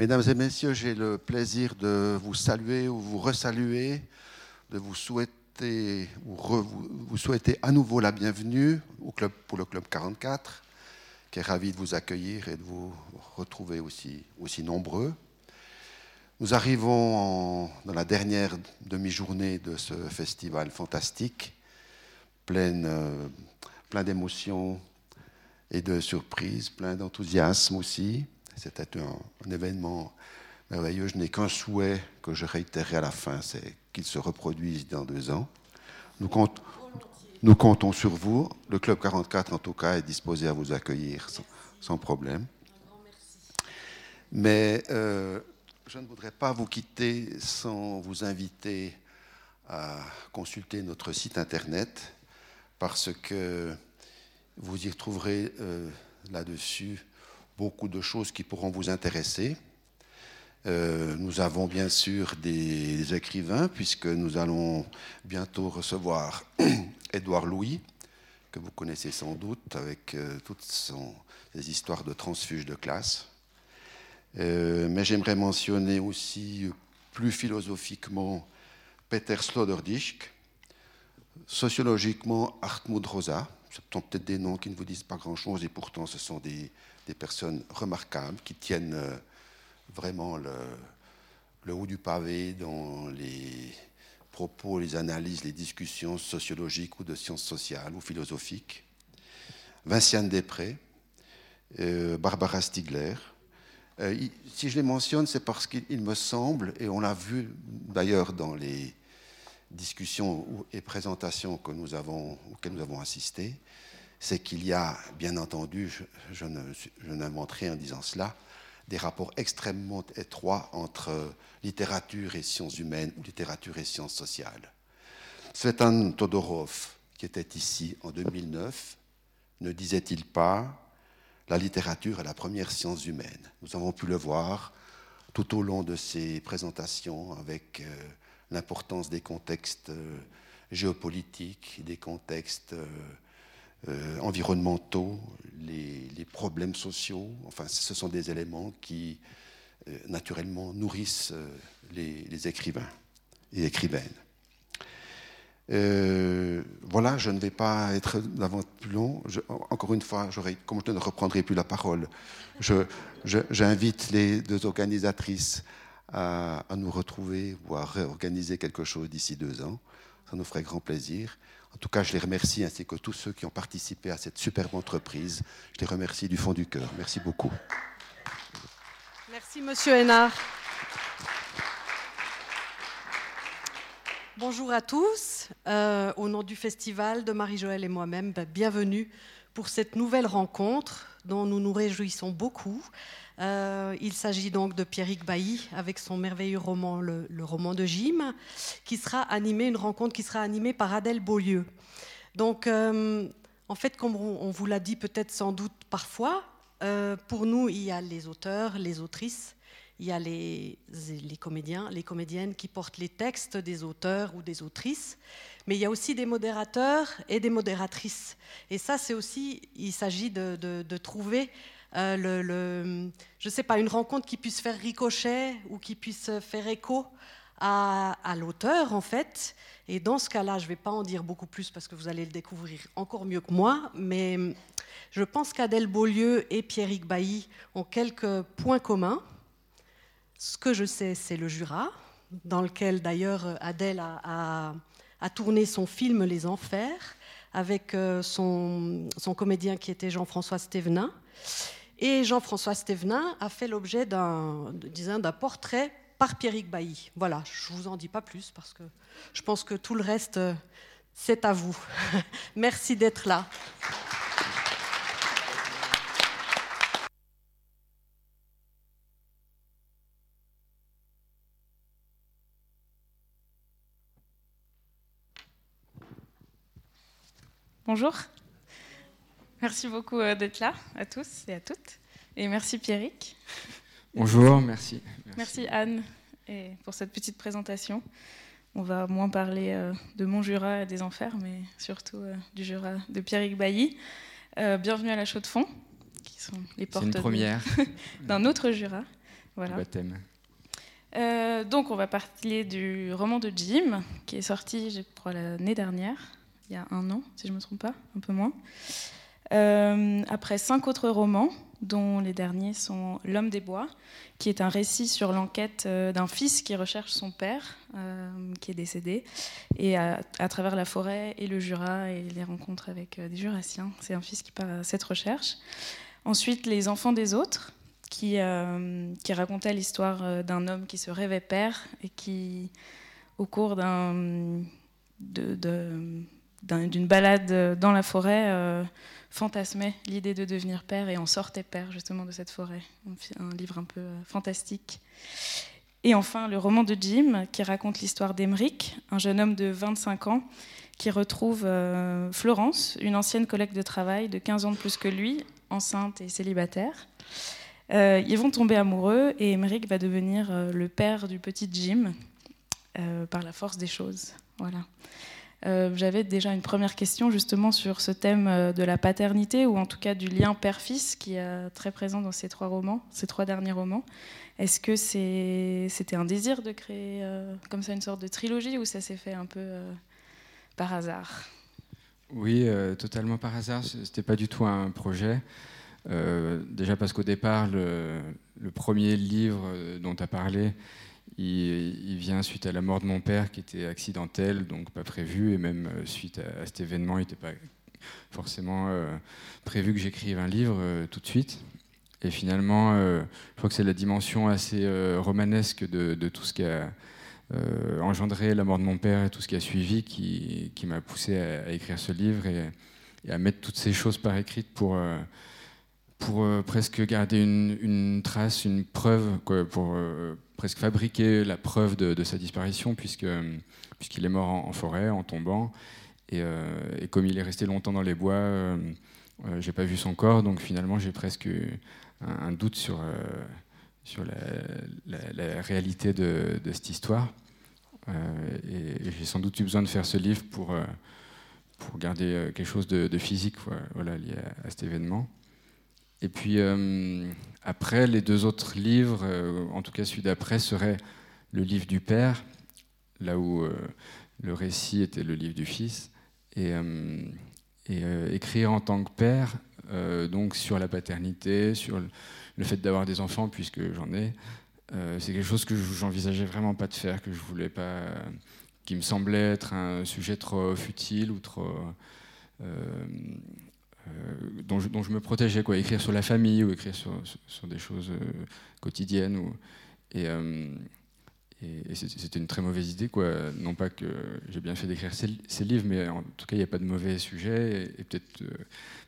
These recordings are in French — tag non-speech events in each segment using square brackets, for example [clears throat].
Mesdames et messieurs, j'ai le plaisir de vous saluer ou vous resaluer, de vous souhaiter, à nouveau la bienvenue au club, pour le Club 44, qui est ravi de vous accueillir et de vous retrouver aussi, aussi nombreux. Nous arrivons dans la dernière demi-journée de ce festival fantastique, plein, euh, plein d'émotions et de surprises, plein d'enthousiasme aussi. C'était un, événement merveilleux. Je n'ai qu'un souhait que je réitérerai à la fin, c'est qu'il se reproduise dans deux ans. Nous, comptons sur vous. Le Club 44, en tout cas, est disposé à vous accueillir sans, problème. Mais euh, je ne voudrais pas vous quitter sans vous inviter à consulter notre site internet parce que vous y retrouverez euh, là-dessus beaucoup de choses qui pourront vous intéresser. Euh, nous avons bien sûr des, écrivains puisque nous allons bientôt recevoir [clears throat] Édouard Louis, que vous connaissez sans doute avec euh, toutes ses histoires de transfuge de classe. Euh, mais j'aimerais mentionner aussi plus philosophiquement Peter Sloterdijk, sociologiquement Hartmut Rosa. Ce sont peut-être des noms qui ne vous disent pas grand-chose et pourtant ce sont des, personnes remarquables qui tiennent euh, vraiment le, le, haut du pavé dans les propos, les analyses, les discussions sociologiques ou de sciences sociales ou philosophiques. Vinciane Després, euh, Barbara Stigler, euh, si je les mentionne, c'est parce qu'il me semble, et on l'a vu d'ailleurs dans les discussions et présentations que nous avons, auxquelles nous avons assisté, c'est qu'il y a, bien entendu, je, n'invente rien en disant cela, des rapports extrêmement étroits entre littérature et sciences humaines ou littérature et sciences sociales. Svetan Todorov, qui était ici en 2009, ne disait-il pas la littérature est la première science humaine. Nous avons pu le voir tout au long de ces présentations avec euh, l'importance des contextes euh, géopolitiques, des contextes euh, environnementaux, les, problèmes sociaux. Enfin, ce sont des éléments qui, naturellement, nourrissent les, les écrivains et écrivaines. Euh, voilà, je ne vais pas être davantage plus long. encore une fois, comme je ne reprendrai plus la parole, j'invite les deux organisatrices à, nous retrouver ou à réorganiser quelque chose d'ici deux ans. Ça nous ferait grand plaisir. En tout cas, je les remercie ainsi que tous ceux qui ont participé à cette superbe entreprise. Je les remercie du fond du cœur. Merci beaucoup. Merci, Monsieur Hénard. Bonjour à tous. Euh, au nom du festival, de Marie-Joëlle et moi-même, ben, bienvenue pour cette nouvelle rencontre dont nous nous réjouissons beaucoup. Euh, il s'agit donc de Pierrick Bailly avec son merveilleux roman, le, roman de Jim, qui sera animé, une rencontre qui sera animée par Adèle Beaulieu. Donc, euh, en fait, comme on vous l'a dit peut-être sans doute parfois, pour nous, il y a les auteurs, les autrices, il y a les, comédiens, les comédiennes qui portent les textes des auteurs ou des autrices, mais il y a aussi des modérateurs et des modératrices. Et ça, c'est aussi, il s'agit de, trouver euh, le, sais pas, une rencontre qui puisse faire ricochet ou qui puisse faire écho à, l'auteur, en fait. Et dans ce cas-là, je ne vais pas en dire beaucoup plus parce que vous allez le découvrir encore mieux que moi, mais je pense qu'Adèle Beaulieu et Pierrick Bailly ont quelques points communs. Ce que je sais, c'est le Jura, dans lequel d'ailleurs Adèle a, tourné son film Les Enfers avec euh, son, comédien qui était Jean-François Stévenin. Et Jean-François Stévenin a fait l'objet d'un portrait par Pierrick Bailly. Voilà, je ne vous en dis pas plus parce que je pense que tout le reste, euh, c'est à vous. [laughs] Merci d'être là. Bonjour. Merci beaucoup euh, d'être là, à tous et à toutes. Et merci Pierrick. Bonjour, merci. Merci, Anne et pour cette petite présentation. On va moins parler euh, de mon Jura et des enfers, mais surtout euh, du Jura de Pierrick Bailly. bienvenue à la Chaux de Fonds, qui sont les portes première [laughs] d'un autre Jura, Voilà. baptême. Donc, on va parler du roman de Jim, qui est sorti, je crois, l'année dernière, il y a un an, si je ne me trompe pas, un peu moins. Euh, après cinq autres romans, dont les derniers sont L'homme des bois, qui est un récit sur l'enquête euh, d'un fils qui recherche son père, qui est décédé, et à, travers la forêt et le Jura et les rencontres avec des Jurassiens. C'est un fils qui part à cette recherche. Ensuite, Les enfants des autres, qui, euh, racontait l'histoire d'un homme qui se rêvait père et qui, au cours d'un, de, d'une balade dans la forêt, euh, fantasmait l'idée de devenir père et en sortait père justement de cette forêt. Un, livre un peu euh, fantastique. Et enfin, le roman de Jim, qui raconte l'histoire d'Emeric, un jeune homme de 25 ans qui retrouve euh, Florence, une ancienne collègue de travail de 15 ans de plus que lui, enceinte et célibataire. Euh, ils vont tomber amoureux et Emmerich va devenir euh, le père du petit Jim euh, par la force des choses. Voilà. Euh, J'avais déjà une première question justement sur ce thème euh, de la paternité ou en tout cas du lien père-fils qui est très présent dans ces trois romans, ces trois derniers romans. Est-ce que c'était un désir de créer euh, comme ça une sorte de trilogie ou ça s'est fait un peu par hasard? Oui, totalement par hasard. C'était pas du tout un projet. Euh, déjà parce qu'au départ, le, premier livre dont tu as parlé, il, vient suite à la mort de mon père qui était accidentel, donc pas prévu, et même suite à, cet événement, il n'était pas forcément euh, prévu que j'écrive un livre euh, tout de suite. Et finalement, euh, je crois que c'est la dimension assez euh, romanesque de, tout ce qui a euh, engendré la mort de mon père et tout ce qui a suivi qui, m'a poussé à, écrire ce livre et, et, à mettre toutes ces choses par écrit pour pour euh, presque garder une, trace, une preuve, pour euh, presque fabriquer la preuve de, sa disparition, puisque puisqu'il est mort en, forêt, en tombant, et, euh, comme il est resté longtemps dans les bois, euh, j'ai pas vu son corps, donc finalement j'ai presque un, un, doute sur sur la, réalité de, cette histoire, et, j'ai sans doute eu besoin de faire ce livre pour pour garder quelque chose de, physique, lié à cet événement. Et puis euh, après, les deux autres livres, euh, en tout cas celui d'après, serait le livre du père, là où euh, le récit était le livre du fils, et, écrire en tant que père, donc sur la paternité, sur le, fait d'avoir des enfants, puisque j'en ai, c'est quelque chose que j'envisageais vraiment pas de faire, que je voulais pas, qui me semblait être un sujet trop futile ou trop dont, je, dont, je, me protégeais, quoi, écrire sur la famille ou écrire sur, sur, des choses euh, quotidiennes. Ou, et, euh, c'était une très mauvaise idée, quoi. Non pas que j'ai bien fait d'écrire ces, livres, mais en tout cas, il n'y a pas de mauvais sujets, et, peut-être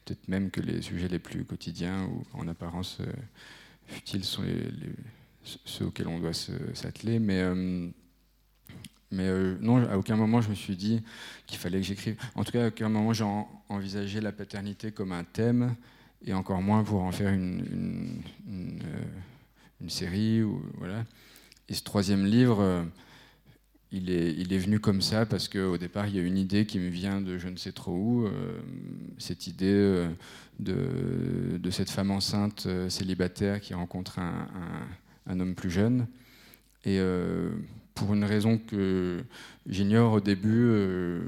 peut même que les sujets les plus quotidiens ou en apparence futiles sont ceux auxquels on doit s'atteler. Mais mais euh, non, à aucun moment je me suis dit qu'il fallait que j'écrive. En tout cas, à aucun moment j'ai envisagé la paternité comme un thème, et encore moins pour en faire une, euh, série. Et ce troisième livre, euh, il, est, venu comme ça parce qu'au départ, il y a une idée qui me vient de je ne sais trop où. Cette idée de, cette femme enceinte célibataire qui rencontre un homme plus jeune. Et pour une raison que j'ignore au début, euh,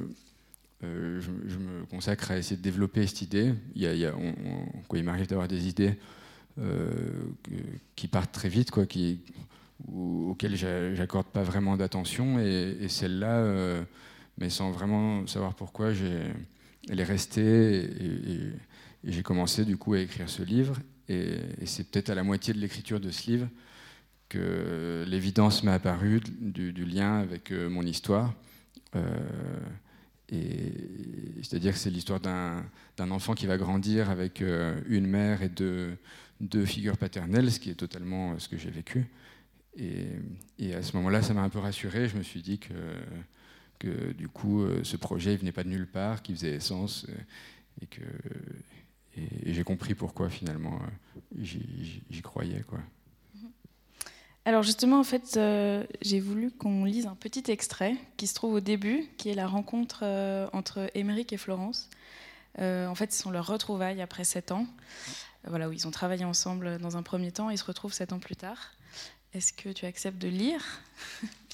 euh, je, me consacre à essayer de développer cette idée. Il, m'arrive d'avoir des idées euh, qui partent très vite, quoi, qui, ou, auxquelles j'accorde pas vraiment d'attention, et, celle-là, mais sans vraiment savoir pourquoi, elle est restée, et, et, et j'ai commencé du coup à écrire ce livre. Et, c'est peut-être à la moitié de l'écriture de ce livre l'évidence m'est apparue du, lien avec euh, mon histoire. Euh, C'est-à-dire que c'est l'histoire d'un enfant qui va grandir avec euh, une mère et deux, figures paternelles, ce qui est totalement ce que j'ai vécu. Et, à ce moment-là, ça m'a un peu rassuré. Je me suis dit que, du coup, ce projet ne venait pas de nulle part, qu'il faisait sens. Et j'ai compris pourquoi finalement j'y croyais. Quoi. Alors justement, en fait, euh, j'ai voulu qu'on lise un petit extrait qui se trouve au début, qui est la rencontre euh, entre Émeric et Florence. Euh, en fait, ce sont leurs retrouvailles après sept ans, voilà, où ils ont travaillé ensemble dans un premier temps et ils se retrouvent sept ans plus tard. est-ce que tu acceptes de lire? [laughs]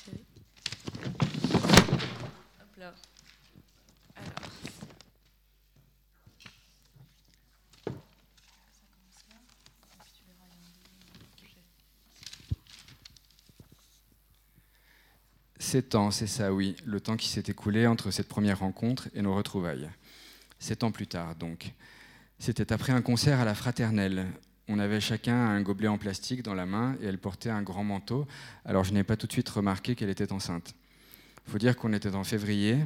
Sept ans, c'est ça, oui, le temps qui s'est écoulé entre cette première rencontre et nos retrouvailles. Sept ans plus tard, donc. C'était après un concert à la fraternelle. On avait chacun un gobelet en plastique dans la main et elle portait un grand manteau, alors je n'ai pas tout de suite remarqué qu'elle était enceinte. Faut dire qu'on était en février,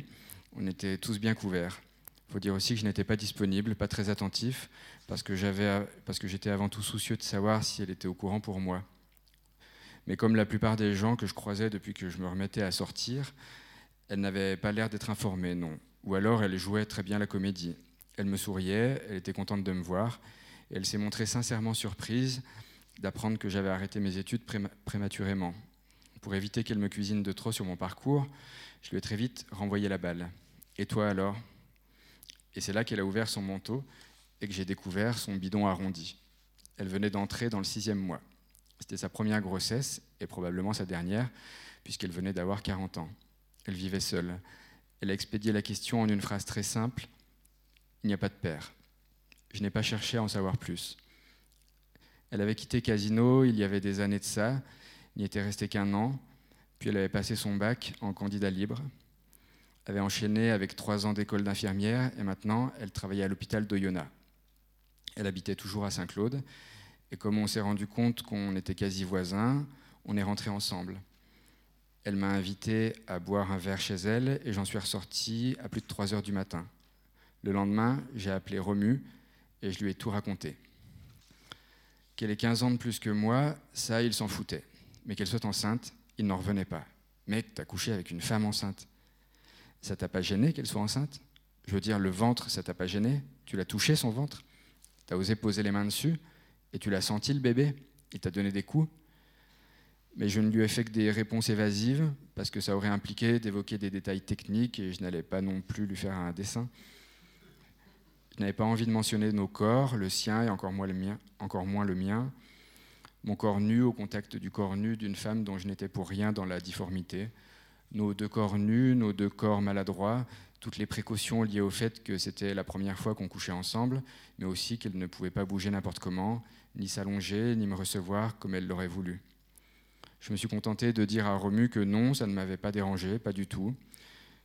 on était tous bien couverts. Faut dire aussi que je n'étais pas disponible, pas très attentif, parce que j'étais avant tout soucieux de savoir si elle était au courant pour moi. Mais comme la plupart des gens que je croisais depuis que je me remettais à sortir, elle n'avait pas l'air d'être informée, non. Ou alors elle jouait très bien la comédie. Elle me souriait, elle était contente de me voir, et elle s'est montrée sincèrement surprise d'apprendre que j'avais arrêté mes études prématurément. Pour éviter qu'elle me cuisine de trop sur mon parcours, je lui ai très vite renvoyé la balle. Et toi alors? Et c'est là qu'elle a ouvert son manteau et que j'ai découvert son bidon arrondi. Elle venait d'entrer dans le sixième mois. C'était sa première grossesse et probablement sa dernière, puisqu'elle venait d'avoir 40 ans. Elle vivait seule. Elle a expédié la question en une phrase très simple Il n'y a pas de père. Je n'ai pas cherché à en savoir plus. Elle avait quitté Casino il y avait des années de ça, n'y était resté qu'un an, puis elle avait passé son bac en candidat libre, avait enchaîné avec trois ans d'école d'infirmière et maintenant elle travaillait à l'hôpital d'Oyonnax. Elle habitait toujours à Saint-Claude et comme on s'est rendu compte qu'on était quasi voisins, on est rentrés ensemble. Elle m'a invité à boire un verre chez elle et j'en suis ressorti à plus de 3 heures du matin. Le lendemain, j'ai appelé Romu et je lui ai tout raconté. Qu'elle ait 15 ans de plus que moi, ça, il s'en foutait. Mais qu'elle soit enceinte, il n'en revenait pas. Mec, t'as couché avec une femme enceinte. Ça t'a pas gêné qu'elle soit enceinte? Je veux dire, le ventre, ça t'a pas gêné? Tu l'as touché, son ventre? T'as osé poser les mains dessus? Et tu l'as senti, le bébé? Il t'a donné des coups? Mais je ne lui ai fait que des réponses évasives, parce que ça aurait impliqué d'évoquer des détails techniques, et je n'allais pas non plus lui faire un dessin. Je n'avais pas envie de mentionner nos corps, le sien et encore moins le mien. Encore moins le mien. Mon corps nu au contact du corps nu d'une femme dont je n'étais pour rien dans la difformité. Nos deux corps nus, nos deux corps maladroits, toutes les précautions liées au fait que c'était la première fois qu'on couchait ensemble, mais aussi qu'elle ne pouvait pas bouger n'importe comment, ni s'allonger, ni me recevoir comme elle l'aurait voulu. Je me suis contenté de dire à Romu que non, ça ne m'avait pas dérangé, pas du tout,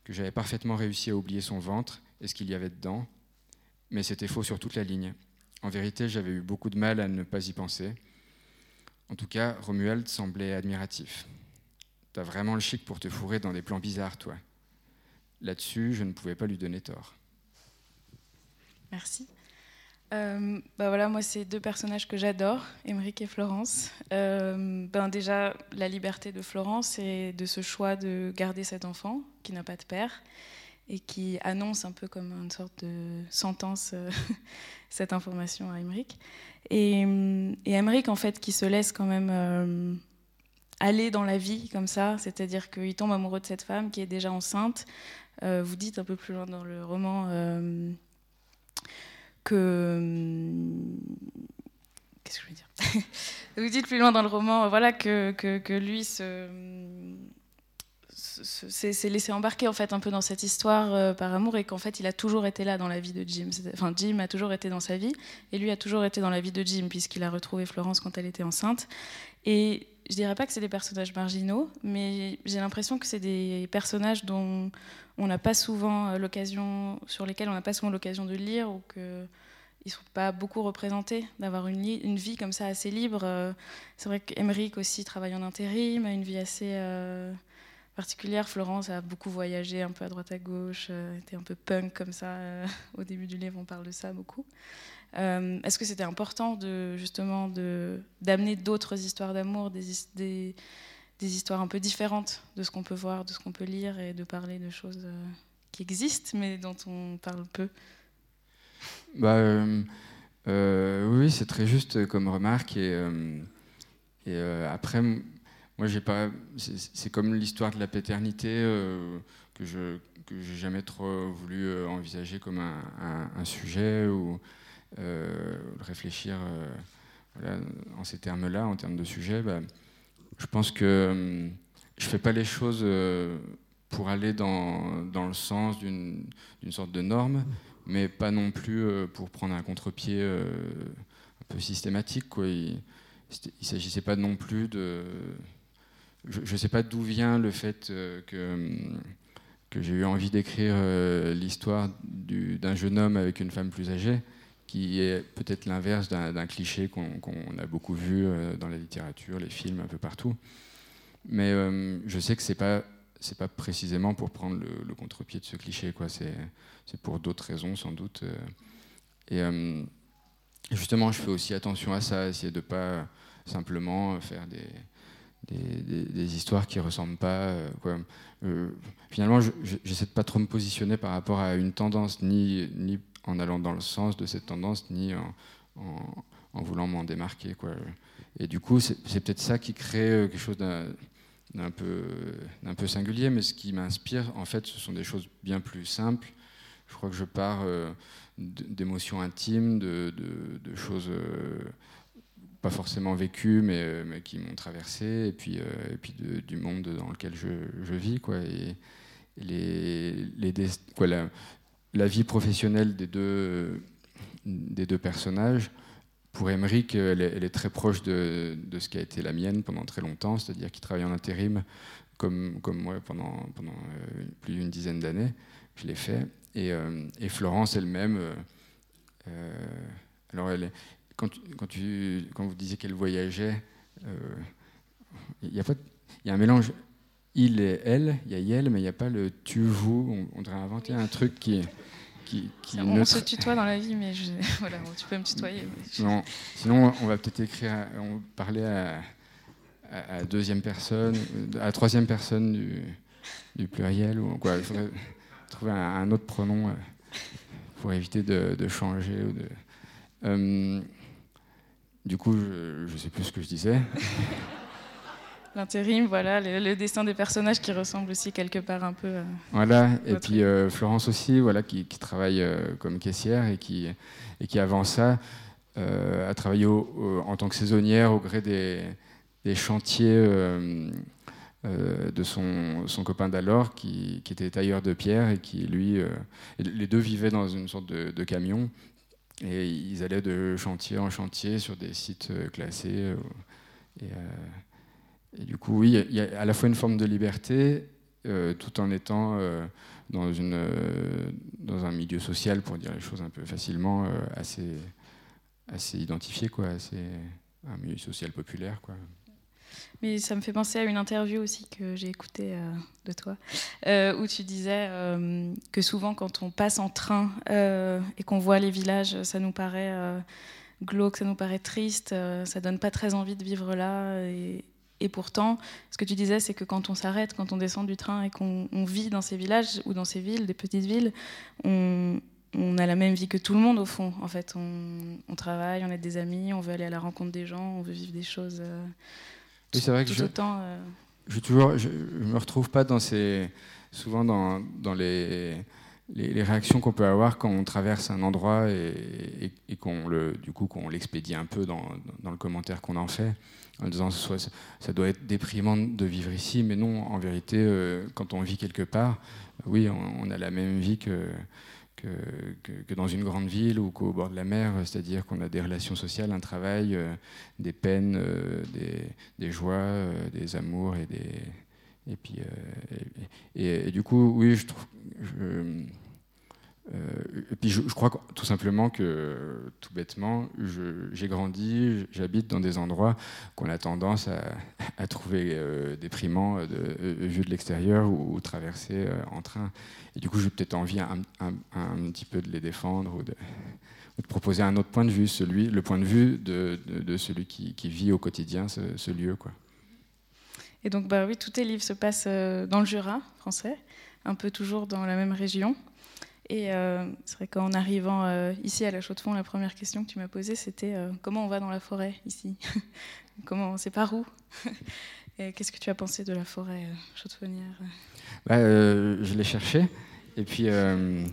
que j'avais parfaitement réussi à oublier son ventre et ce qu'il y avait dedans, mais c'était faux sur toute la ligne. En vérité, j'avais eu beaucoup de mal à ne pas y penser. En tout cas, Romuald semblait admiratif. T'as vraiment le chic pour te fourrer dans des plans bizarres, toi. Là-dessus, je ne pouvais pas lui donner tort. Merci. Euh, bah voilà, moi, c'est deux personnages que j'adore, Émeric et Florence. Euh, ben déjà, la liberté de Florence et de ce choix de garder cet enfant qui n'a pas de père et qui annonce un peu comme une sorte de sentence euh, [laughs] cette information à Émeric. Et, et Émeric, en fait, qui se laisse quand même aller dans la vie comme ça, c'est-à-dire qu'il tombe amoureux de cette femme qui est déjà enceinte, euh, vous dites un peu plus loin dans le roman euh, que. Euh, qu'est-ce que je veux dire? [laughs] Vous dites plus loin dans le roman voilà, que, que, lui s'est laissé embarquer en fait un peu dans cette histoire par amour et qu'en fait il a toujours été là dans la vie de Jim. Enfin, Jim a toujours été dans sa vie et lui a toujours été dans la vie de Jim puisqu'il a retrouvé Florence quand elle était enceinte. Et je dirais pas que c'est des personnages marginaux, mais j'ai l'impression que c'est des personnages dont on n'a pas souvent euh, l'occasion, sur lesquels on n'a pas souvent l'occasion de lire ou que ils sont pas beaucoup représentés, d'avoir une, vie comme ça assez libre. Euh, c'est vrai qu'Emeric aussi travaille en intérim, a une vie assez euh, particulière. Florence a beaucoup voyagé, un peu à droite à gauche, était un peu punk comme ça. [laughs] au début du livre, on parle de ça beaucoup. Est-ce que c'était important de justement d'amener d'autres histoires d'amour, des, histoires un peu différentes de ce qu'on peut voir, de ce qu'on peut lire et de parler de choses euh, qui existent mais dont on parle peu? Bah, euh, euh, oui, c'est très juste comme remarque. Et après, moi, j'ai pas. C'est comme l'histoire de la paternité que je que j'ai jamais trop voulu envisager comme un, un, sujet ou réfléchir en ces termes-là, en termes de sujet. Bah, je pense que hum, je fais pas les choses pour aller dans, le sens d'une sorte de norme, mais pas non plus pour prendre un contre-pied un peu systématique. Il ne s'agissait pas non plus de je ne sais pas d'où vient le fait euh, que, j'ai eu envie d'écrire euh, l'histoire d'un jeune homme avec une femme plus âgée, qui est peut-être l'inverse d'un cliché qu'on a beaucoup vu euh, dans la littérature, les films, un peu partout. Mais je sais que c'est pas pas précisément pour prendre le, contre-pied de ce cliché. C'est pour d'autres raisons sans doute. Et justement, je fais aussi attention à ça, essayer de pas simplement faire des des, histoires qui ressemblent pas. Euh. Euh, finalement, j'essaie de pas trop me positionner par rapport à une tendance, ni, ni en allant dans le sens de cette tendance, ni en, en, voulant m'en démarquer. Quoi. Et du coup, c'est peut-être ça qui crée euh, quelque chose d'un peu, peu singulier, mais ce qui m'inspire, en fait, ce sont des choses bien plus simples. Je crois que je pars d'émotions intimes, de, de, choses pas forcément vécu, mais, euh, mais qui m'ont traversé, et puis, euh, et puis du monde dans lequel je, je vis. Quoi, et, les, les quoi, la, vie professionnelle des deux, des deux personnages, pour Emmerich, elle est, très proche de, de, ce qui a été la mienne pendant très longtemps, c'est-à-dire qu'il travaille en intérim comme, comme moi pendant, pendant euh, plus d'une dizaine d'années. Je l'ai fait. Et, et Florence elle-même, alors elle quand, quand, vous disiez qu'elle voyageait, euh, il y a un mélange il et elle, il y a elle, mais il n'y a pas le tu, vous. On, devrait inventer un truc qui. qui, qui on se tutoie dans la vie, mais [laughs] voilà, tu peux me tutoyer. Non, sinon, on va peut-être écrire, on parler à, à, deuxième personne, à troisième personne du, du pluriel, ou quoi. Il faudrait trouver un, autre pronom euh, pour éviter de, de changer. Ou de, euh, du coup, je ne sais plus ce que je disais. [laughs] L'intérim, voilà, le, dessin des personnages qui ressemble aussi quelque part un peu. voilà, et puis euh, Florence aussi, voilà, qui, travaille euh, comme caissière et qui, et qui avant ça euh, a travaillé en tant que saisonnière au gré des, chantiers de son, son copain d'alors, qui, qui, était tailleur de pierre et qui, lui, les deux vivaient dans une sorte de, de camion et ils allaient de chantier en chantier sur des sites euh, classés. Euh, et, euh, et, du coup, oui, il y a à la fois une forme de liberté, tout en étant dans, une, dans un milieu social, pour dire les choses un peu facilement, assez, identifié, quoi, assez, un milieu social populaire. Quoi. Mais ça me fait penser à une interview aussi que j'ai écoutée euh, de toi, euh, où tu disais euh, que souvent quand on passe en train et qu'on voit les villages, ça nous paraît glauque, ça nous paraît triste, ça donne pas très envie de vivre là. Et pourtant, ce que tu disais, c'est que quand on s'arrête, quand on descend du train et qu'on vit dans ces villages ou dans ces villes, des petites villes, on, on a la même vie que tout le monde au fond. En fait, on, on, travaille, on a des amis, on veut aller à la rencontre des gens, on veut vivre des choses oui, c'est vrai que je, euh, je, toujours, je, me retrouve pas dans ces, souvent dans, dans les, les, réactions qu'on peut avoir quand on traverse un endroit et, et, qu'on le, du coup qu'on l'expédie un peu dans, dans le commentaire qu'on en fait, en disant soit ça doit être déprimant de vivre ici, mais non, en vérité, euh, quand on vit quelque part, oui, on a la même vie que dans une grande ville ou qu'au bord de la mer, c'est-à-dire qu'on a des relations sociales, un travail, euh, des peines, euh, des, joies, des amours et puis, et, du coup, oui, je trouve. Et puis je, crois tout simplement que, tout bêtement, j'ai grandi, j'habite dans des endroits qu'on a tendance à, trouver déprimants de, vu de l'extérieur ou, traverser en train. Et du coup, j'ai peut-être envie un, petit peu de les défendre ou de, proposer un autre point de vue, celui, le point de vue de, de, celui qui, vit au quotidien ce, lieu. Quoi. Et donc, bah oui, tous tes livres se passent euh, dans le Jura français, un peu toujours dans la même région. Et euh, c'est vrai qu'en arrivant euh, ici à la Chaux-de-Fonds, la première question que tu m'as posée, c'était comment on va dans la forêt ici [laughs] Comment c'est par où [laughs] Qu'est-ce que tu as pensé de la forêt chaux-de-fonnière bah, euh, je l'ai cherché. Et puis, euh,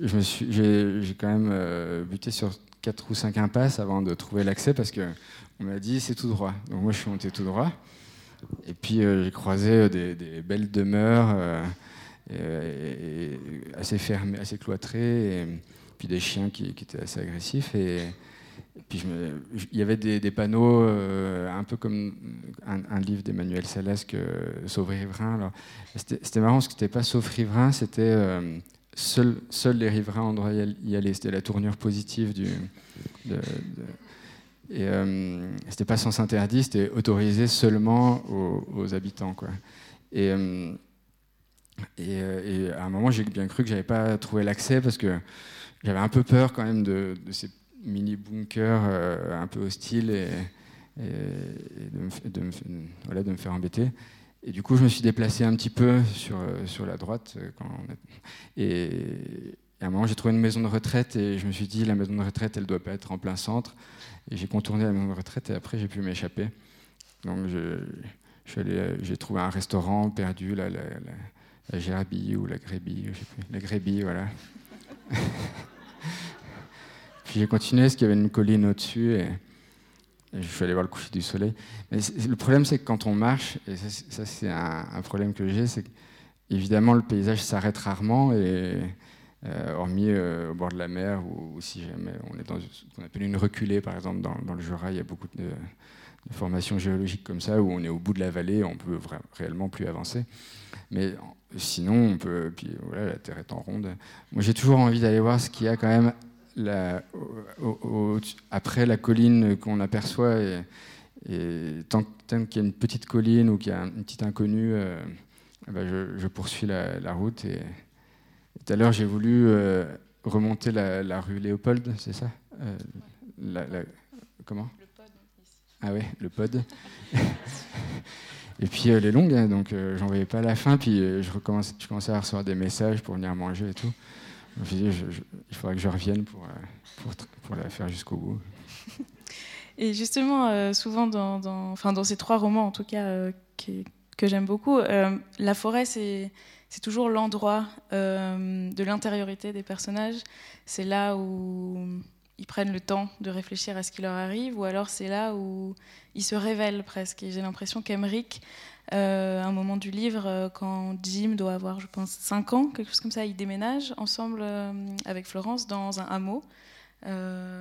je j'ai, quand même euh, buté sur 4 ou 5 impasses avant de trouver l'accès parce qu'on m'a dit c'est tout droit. Donc moi, je suis monté tout droit. Et puis j'ai croisé des, belles demeures assez fermées, assez cloîtrées, et puis des chiens qui, qui étaient assez agressifs. Et, puis il y avait des, panneaux euh, un peu comme un, livre d'Emmanuel Salasque, euh, Sauve Riverain. C'était marrant parce que c'était pas Sauve Riverain, c'était euh, seuls les riverains ont droit y aller. C'était la tournure positive du. De, et c'était pas sens interdit, c'était autorisé seulement aux, habitants. Quoi. Et, et, à un moment, j'ai bien cru que j'avais pas trouvé l'accès parce que j'avais un peu peur quand même de, ces mini bunker euh, un peu hostile et, de, me, voilà, de, me, faire embêter. Et du coup, je me suis déplacé un petit peu sur, euh, sur la droite. Euh, et, à un moment, j'ai trouvé une maison de retraite et je me suis dit, la maison de retraite, elle ne doit pas être en plein centre. Et j'ai contourné la maison de retraite et après, j'ai pu m'échapper. Donc, j'ai trouvé un restaurant perdu, la, la, Gérabie ou la Grébie, je sais plus. La Grébie, voilà. [laughs] Puis j'ai continué parce qu'il y avait une colline au-dessus et, je suis allé voir le coucher du soleil. Mais le problème, c'est que quand on marche, et ça, c'est un, problème que j'ai, c'est qu'évidemment le paysage s'arrête rarement et euh, hormis euh, au bord de la mer ou, si jamais on est dans ce qu'on appelle une reculée, par exemple dans, le Jura, il y a beaucoup de, formations géologiques comme ça où on est au bout de la vallée, on peut réellement plus avancer. Mais sinon, on peut. Puis voilà, la Terre est en ronde. Moi, j'ai toujours envie d'aller voir ce qu'il y a quand même après la colline qu'on aperçoit, et, tant, qu'il y a une petite colline ou qu'il y a une petite inconnue, euh, eh ben, je, poursuis la, route. Et, tout à l'heure, j'ai voulu euh, remonter la, rue Léopold, c'est ça? Euh, Comment? Le pod. Ah oui, le pod. [laughs] Et puis elle est longue, hein, donc j'en voyais pas la fin. Puis je, recommence, je commençais à recevoir des messages pour venir manger et tout. Je dit, il faudrait que je revienne pour, euh, la faire jusqu'au bout. [laughs] Et justement, euh, souvent dans, ces trois romans, en tout cas, euh, que j'aime beaucoup, la forêt, c'est toujours l'endroit de l'intériorité des personnages. C'est là où ils prennent le temps de réfléchir à ce qui leur arrive, ou alors c'est là où ils se révèlent presque. Et j'ai l'impression qu'Emeric euh, un moment du livre, euh, quand Jim doit avoir, je pense, 5 ans, quelque chose comme ça, ils déménagent ensemble euh, avec Florence dans un hameau.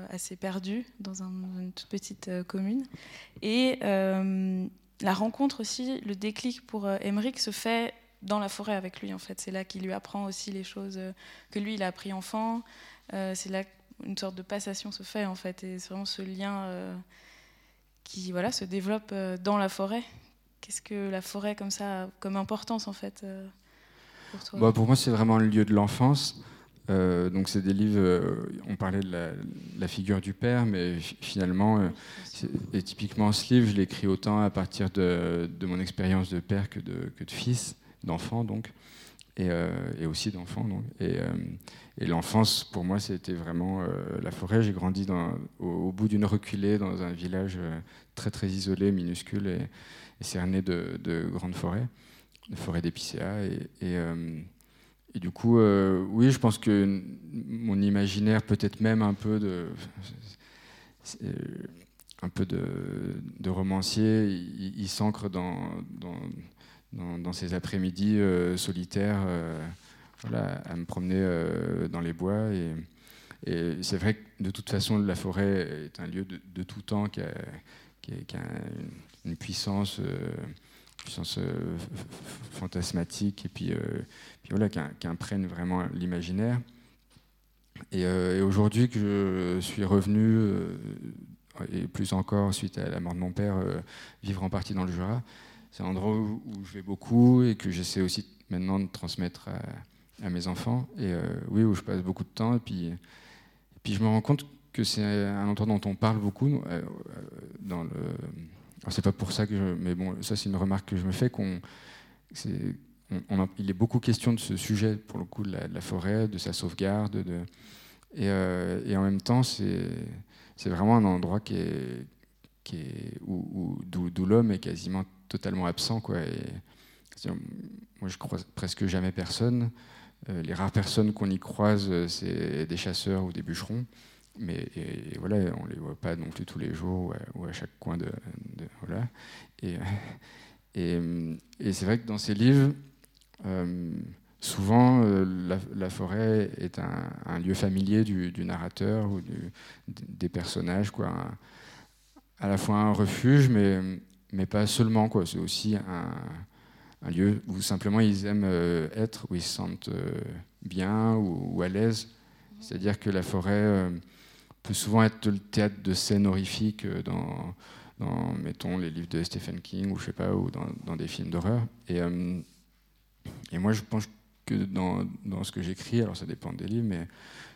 assez perdu dans une toute petite commune. Et la rencontre aussi, le déclic pour Emmerich se fait dans la forêt avec lui en fait. C'est là qu'il lui apprend aussi les choses que lui il a appris enfant. c'est là une sorte de passation se fait en fait. Et c'est vraiment ce lien qui voilà se développe dans la forêt Qu'est-ce que la forêt comme ça comme importance en fait euh, pour toi? Bah, Pour moi, c'est vraiment le lieu de l'enfance. Euh, donc c'est des livres, euh, on parlait de la, figure du père, mais finalement, et typiquement ce livre, je l'ai écrit autant à partir de, mon expérience de père que de, que de fils, d'enfant donc, et, aussi d'enfant. Et, et l'enfance, pour moi, c'était vraiment la forêt. J'ai grandi au, bout d'une reculée dans un village très très isolé, minuscule, et, cerné de, de grandes forêts, de forêts d'épicéas. Et, euh, et, du coup, euh, oui, je pense que mon imaginaire, peut-être même un peu de, euh, romancier, il, s'ancre dans, ces après-midi solitaires, à me promener dans les bois. Et, c'est vrai que de toute façon, la forêt est un lieu de, tout temps qui a, qui une puissance, euh, puissance euh, fantasmatique et puis, euh, puis voilà, qui, imprègne vraiment l'imaginaire. Et, aujourd'hui que je suis revenu, et plus encore suite à la mort de mon père, vivre en partie dans le Jura, c'est un endroit où, je vais beaucoup et que j'essaie aussi maintenant de transmettre à, mes enfants. Et oui, où je passe beaucoup de temps. Et puis, et puis je me rends compte que c'est un endroit dont on parle beaucoup dans le c'est pas pour ça que je, mais bon, ça c'est une remarque que je me fais qu'on, il est beaucoup question de ce sujet pour le coup de la, forêt, de sa sauvegarde, de, et, euh, et en même temps c'est, c'est vraiment un endroit qui est, qui est où, d'où, l'homme est quasiment totalement absent quoi. Et, moi je croise presque jamais personne. Euh, les rares personnes qu'on y croise, c'est des chasseurs ou des bûcherons mais voilà, on les voit pas non plus tous les jours ou à, chaque coin de, voilà. Et, Et, c'est vrai que dans ces livres, souvent, la, forêt est un, lieu familier du, narrateur ou des personnages, quoi. à la fois un refuge, mais, mais pas seulement. C'est aussi un, un lieu où simplement ils aiment euh, être, où ils se sentent euh, bien ou, à l'aise. C'est-à-dire que la forêt euh, peut souvent être le théâtre de scènes horrifiques dans, mettons, les livres de Stephen King ou je sais pas, ou dans, des films d'horreur. Et, moi, je pense que dans, ce que j'écris, alors ça dépend des livres, mais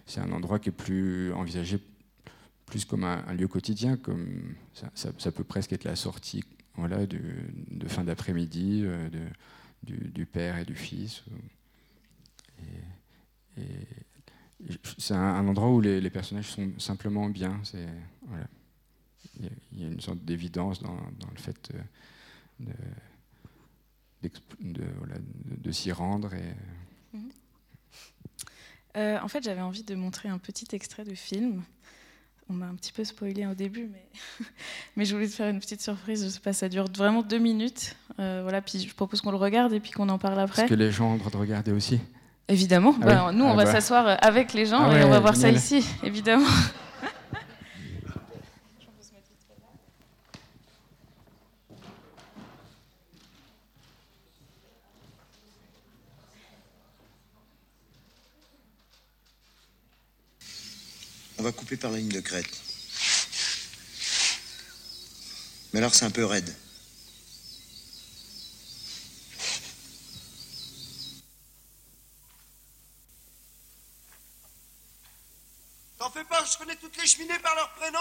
c'est un endroit qui est plus envisagé plus comme un, lieu quotidien, comme ça, peut presque être la sortie voilà, de fin d'après-midi euh, du, père et du fils. Et, c'est un, endroit où les, personnages sont simplement bien. Voilà. Il y a une sorte d'évidence dans, le fait de, de, s'y rendre. Mhm. Euh, en fait, j'avais envie de montrer un petit extrait de film on m'a un petit peu spoilé au début, mais, [laughs] mais je voulais te faire une petite surprise. Je sais pas, ça dure vraiment deux minutes. Euh, voilà, puis je propose qu'on le regarde et puis qu'on en parle après. Est-ce que les gens ont le droit de regarder aussi Évidemment. Ah bah, nous, on ah va bah. s'asseoir avec les gens ah et on va voir ça ici, évidemment. On va couper par la ligne de crête. Mais alors c'est un peu raide. T'en fais pas, je connais toutes les cheminées par leur prénom.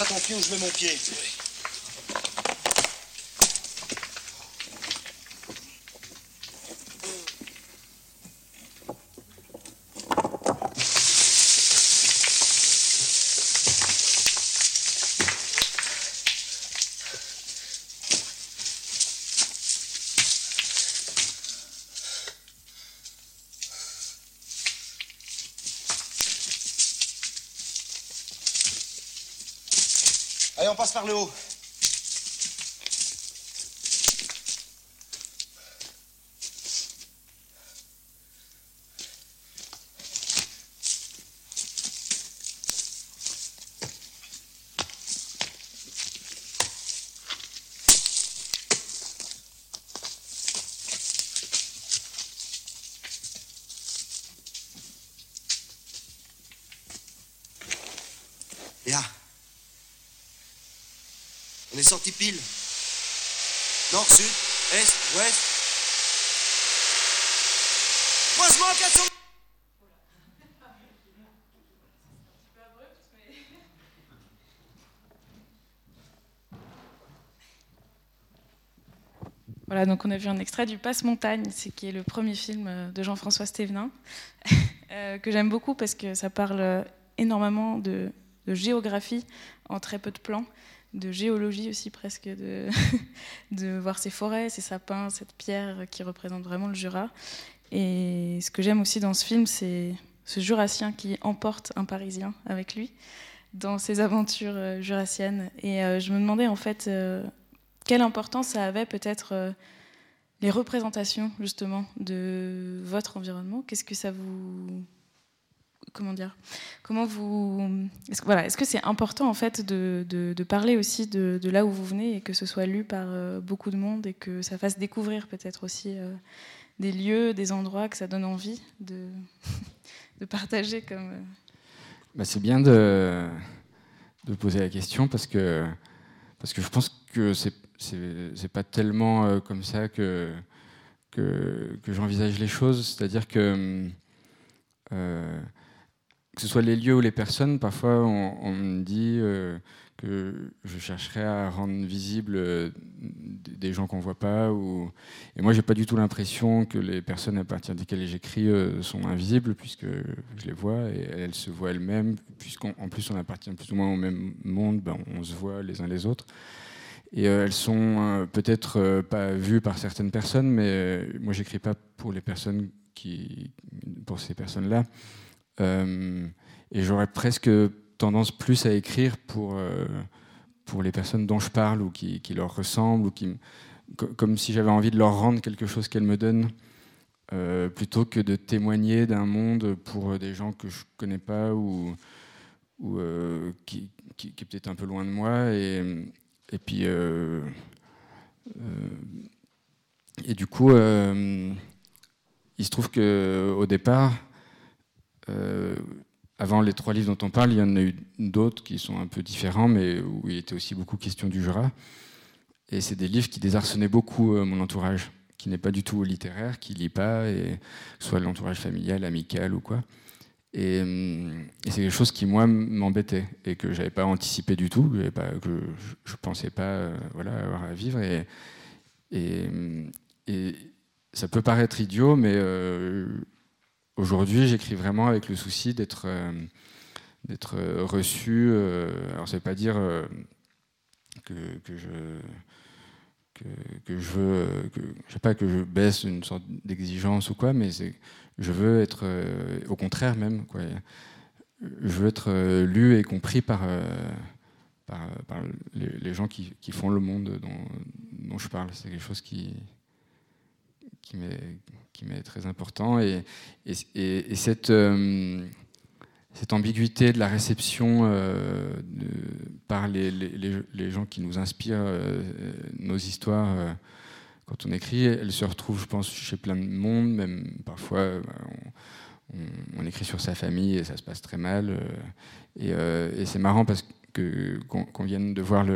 Où je mets mon pied. Allez, par le haut. On est sorti pile. Nord, sud, est, ouest. Croisement 400. Voilà, donc on a vu un extrait du Passe-Montagne, c'est qui est le premier film euh, de Jean-François Stévenin, [laughs] euh, que j'aime beaucoup parce que ça parle énormément de, de, géographie en très peu de plans de géologie aussi presque, de, [laughs] de voir ces forêts, ces sapins, cette pierre qui représente vraiment le Jura. Et ce que j'aime aussi dans ce film, c'est ce jurassien qui emporte un Parisien avec lui dans ses aventures euh, jurassiennes. Et euh, je me demandais en fait euh, quelle importance ça avait peut-être les représentations justement de votre environnement. Qu'est-ce que ça vous comment dire Comment vous est-ce, voilà, est-ce que c'est important en fait de, de, parler aussi de, là où vous venez et que ce soit lu par euh, beaucoup de monde et que ça fasse découvrir peut-être aussi euh, des lieux, des endroits que ça donne envie de, [laughs] partager comme. Euh, bah, c'est bien de, poser la question parce que parce que je pense que c'est c'est, pas tellement comme ça que que, que j'envisage les choses, c'est-à-dire que que ce soit les lieux ou les personnes, parfois on, me dit euh, que je chercherais à rendre visibles euh, des gens qu'on ne voit pas. Et moi, j'ai pas du tout l'impression que les personnes à partir desquelles j'écris euh, sont invisibles, puisque je les vois et elles se voient elles-mêmes. Puisqu'en plus, on appartient plus ou moins au même monde, ben, on se voit les uns les autres. Et euh, elles sont peut-être pas vues par certaines personnes, mais moi, j'écris pas pour les personnes qui, pour ces personnes-là. Et j'aurais presque tendance plus à écrire pour, euh, pour les personnes dont je parle ou qui, qui leur ressemblent, ou qui, comme si j'avais envie de leur rendre quelque chose qu'elles me donnent, euh, plutôt que de témoigner d'un monde pour des gens que je connais pas ou, ou euh, qui, qui, est peut-être un peu loin de moi. Et, et puis. et du coup, il se trouve qu'au départ, avant les trois livres dont on parle, il y en a eu d'autres qui sont un peu différents, mais où il était aussi beaucoup question du Jura. Et c'est des livres qui désarçonnaient beaucoup euh, mon entourage, qui n'est pas du tout littéraire, qui lit pas, et soit l'entourage familial, amical ou quoi. Et, euh, c'est quelque chose qui moi m'embêtait et que j'avais pas anticipé du tout, que je, ne pensais pas euh, voilà avoir à vivre. Et, et, ça peut paraître idiot, mais Aujourd'hui, j'écris vraiment avec le souci d'être euh, euh, reçu. Euh, alors, ça ne veut pas dire que, je que, je veux, je sais pas, que je baisse une sorte d'exigence ou quoi, mais je veux être, au contraire même, quoi. Je veux être lu et compris par, par, les, gens qui, qui, font le monde dont, dont je parle. C'est quelque chose qui, qui m'est qui m'est très important. Et, et, cette, euh, ambiguïté de la réception euh, par les, gens qui nous inspirent euh, nos histoires quand on écrit, elle se retrouve, je pense, chez plein de monde, même parfois. on, écrit sur sa famille et ça se passe très mal. et, c'est marrant parce qu'on vienne de voir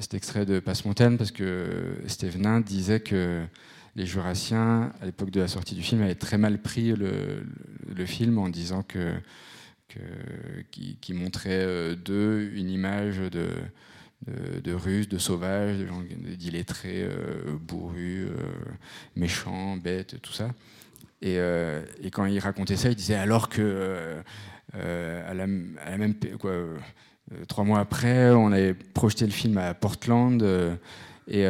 cet extrait de Passe-Montagne, parce que Stévenin disait que les Jurassiens, à l'époque de la sortie du film, avaient très mal pris le, film en disant que, qui, montrait euh, d'eux une image de, de, Russes, de sauvages, de gens d'illettrés, euh, bourrus, euh, méchants, bêtes, tout ça. Et, quand il racontait ça, il disait alors que à, la, même quoi, trois mois après, on avait projeté le film à Portland et,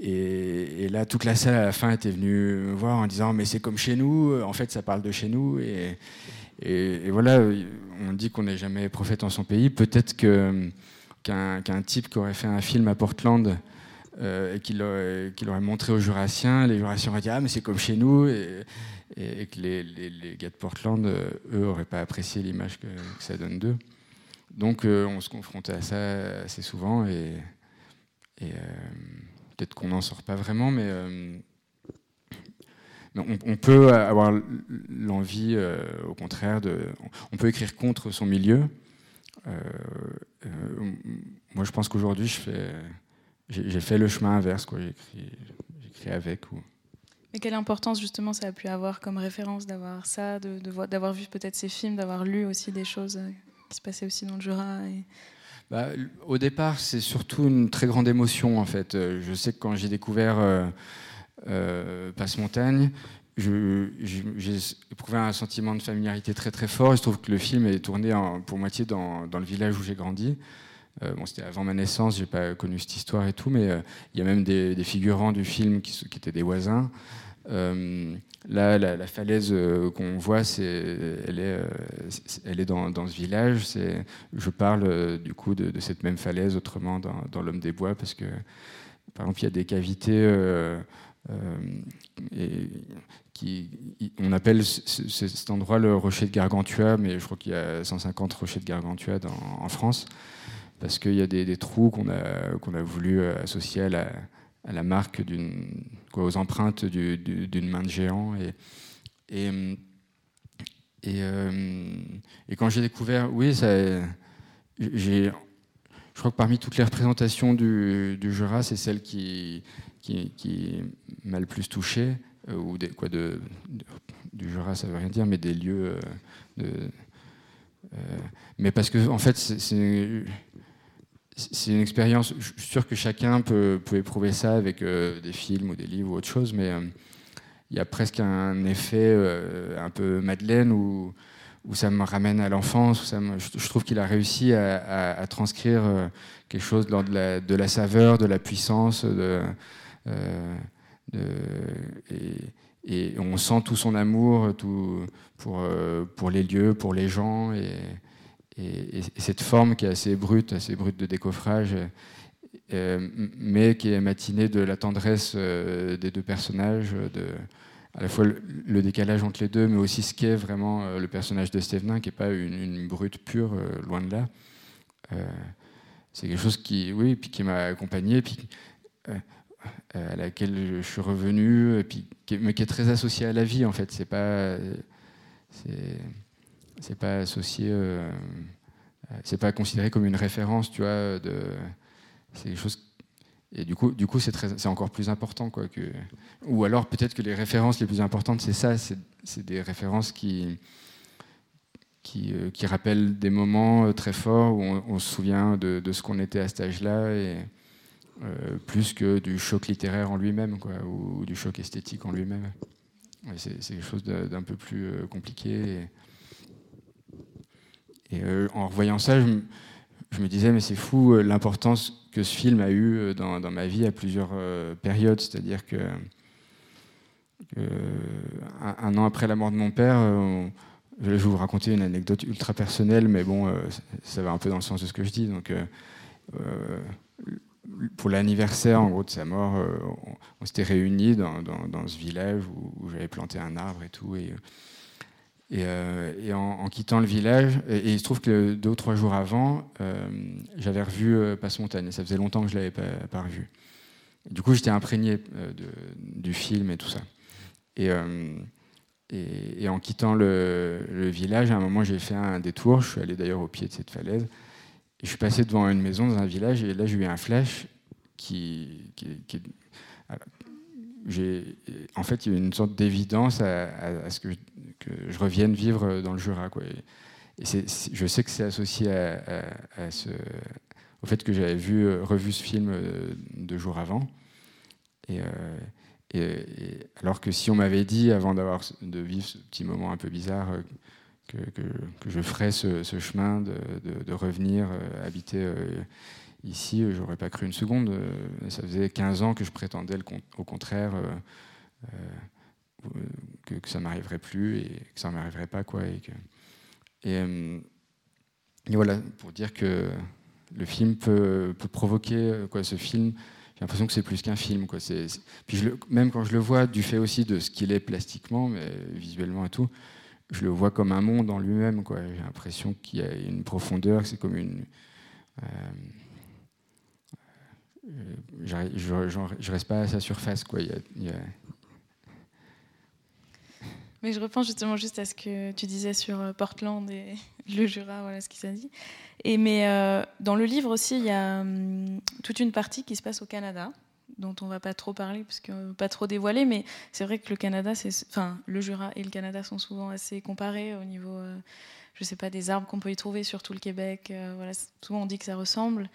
et, là, toute la salle à la fin était venue me voir en disant Mais c'est comme chez nous, en fait, ça parle de chez nous. Et, voilà, on dit qu'on n'est jamais prophète en son pays. Peut-être qu'un type qui aurait fait un film à Portland euh, et qu'il aurait, montré aux Jurassiens, les Jurassiens auraient dit Ah, mais c'est comme chez nous. Et, que les, gars de Portland, euh, eux, n'auraient pas apprécié l'image que, ça donne d'eux. Donc, euh, on se confrontait à ça assez souvent. Et peut-être qu'on n'en sort pas vraiment, mais, euh, on, peut avoir l'envie, euh, au contraire, de, on peut écrire contre son milieu. Euh, moi, je pense qu'aujourd'hui, j'ai fait le chemin inverse. J'écris avec. Mais quelle importance justement ça a pu avoir comme référence d'avoir ça, d'avoir vu peut-être ces films, d'avoir lu aussi des choses qui se passaient aussi dans le Jura. Bah, au départ, c'est surtout une très grande émotion, en fait. Euh, je sais que quand j'ai découvert euh, euh Passe-Montagne, j'ai éprouvé un sentiment de familiarité très très fort. Il se trouve que le film est tourné pour moitié dans, le village où j'ai grandi. Bon, c'était avant ma naissance, j'ai pas connu cette histoire et tout, mais il y a même des, figurants du film qui étaient des voisins. Là, la, falaise euh, qu'on voit, c'est, elle est, euh, elle est dans, dans, ce village. je parle euh, du coup de, cette même falaise autrement dans, l'Homme des Bois, parce que, par exemple, il y a des cavités et, qui, on appelle cet endroit le rocher de Gargantua, mais je crois qu'il y a 150 rochers de Gargantua en France, parce qu'il y a des, trous qu'on a, qu'on a voulu associer à la marque d'une, aux empreintes d'une main de géant. Et, et, et, euh, quand j'ai découvert, oui, j'ai, je crois que parmi toutes les représentations du, du Jura, c'est celle qui, qui, m'a le plus touché, euh, ou des, quoi de, du Jura, ça veut rien dire, mais des lieux euh, mais parce que en fait, c'est c'est une expérience. Je suis sûr que chacun peut, peut éprouver ça avec euh, des films ou des livres ou autre chose, mais euh, il y a presque un effet euh, un peu Madeleine où, où, ça me ramène à l'enfance. Je, trouve qu'il a réussi à, transcrire quelque chose de la, de la, saveur, de la puissance, et, on sent tout son amour pour, pour les lieux, pour les gens. Et, cette forme qui est assez brute, assez brute de décoffrage, euh, mais qui est matinée de la tendresse euh, des deux personnages, à la fois le, décalage entre les deux, mais aussi ce qu'est vraiment euh, le personnage de Stevenin, qui n'est pas une, brute pure, loin de là. c'est quelque chose qui, oui, puis qui m'a accompagné, puis à laquelle je suis revenu, puis, mais qui est très associé à la vie en fait. C'est pas, c'est pas associé, euh, c'est pas considéré comme une référence, tu vois. C'est quelque chose et du coup, du coup, c'est, très, c'est encore plus important, quoi. Ou alors peut-être que les références les plus importantes, c'est ça, c'est, c'est des références qui, qui, euh, qui, rappellent des moments euh, très forts où on, se souvient de, de, ce qu'on était à cet âge-là, et plus que du choc littéraire en lui-même, ou, du choc esthétique en lui-même. c'est, c'est quelque chose d'un peu plus compliqué. Et euh, en revoyant ça, je, me disais, mais c'est fou euh, l'importance que ce film a eu euh, dans, ma vie à plusieurs périodes. C'est-à-dire que un, an après la mort de mon père, je vais vous raconter une anecdote ultra personnelle, mais bon, ça va un peu dans le sens de ce que je dis. Donc, pour l'anniversaire, en gros, de sa mort, on, s'était réunis dans, ce village où, j'avais planté un arbre et tout. Et, et, euh, en, quittant le village, et, il se trouve que deux ou trois jours avant, euh, j'avais revu euh, Passe-Montagne, et ça faisait longtemps que je ne l'avais pas, revu. Du coup, j'étais imprégné du film et tout ça. Et, en quittant le, village, à un moment, j'ai fait un détour, je suis allé d'ailleurs au pied de cette falaise, et je suis passé devant une maison dans un village, et là, j'ai eu un flash qui, en fait, il y a une sorte d'évidence à, ce que je revienne vivre dans le Jura. Je sais que c'est associé au fait que j'avais vu, revu ce film euh, deux jours avant. Euh, alors que si on m'avait dit, avant d'avoir de vivre ce petit moment un peu bizarre, euh, que, je ferais ce, chemin de, revenir habiter ici, j'aurais pas cru une seconde. Ça faisait 15 ans que je prétendais, au contraire, que, ça m'arriverait plus et que ça m'arriverait pas quoi et, que, euh, voilà pour dire que le film peut, provoquer quoi ce film j'ai l'impression que c'est plus qu'un film quoi puis même quand je le vois du fait aussi de ce qu'il est plastiquement mais visuellement et tout je le vois comme un monde en lui-même quoi j'ai l'impression qu'il y a une profondeur c'est comme une euh, euh je, je, reste pas à sa surface quoi mais je repense justement juste à ce que tu disais sur euh, Portland et [laughs] le Jura, voilà ce qui s'est dit. Et mais euh, dans le livre aussi, il y a hum, toute une partie qui se passe au Canada, dont on va pas trop parler parce que pas trop dévoiler. Mais c'est vrai que le Canada, enfin, le Jura et le Canada sont souvent assez comparés au niveau, euh, je sais pas, des arbres qu'on peut y trouver, surtout le Québec. voilà, souvent on dit que ça ressemble.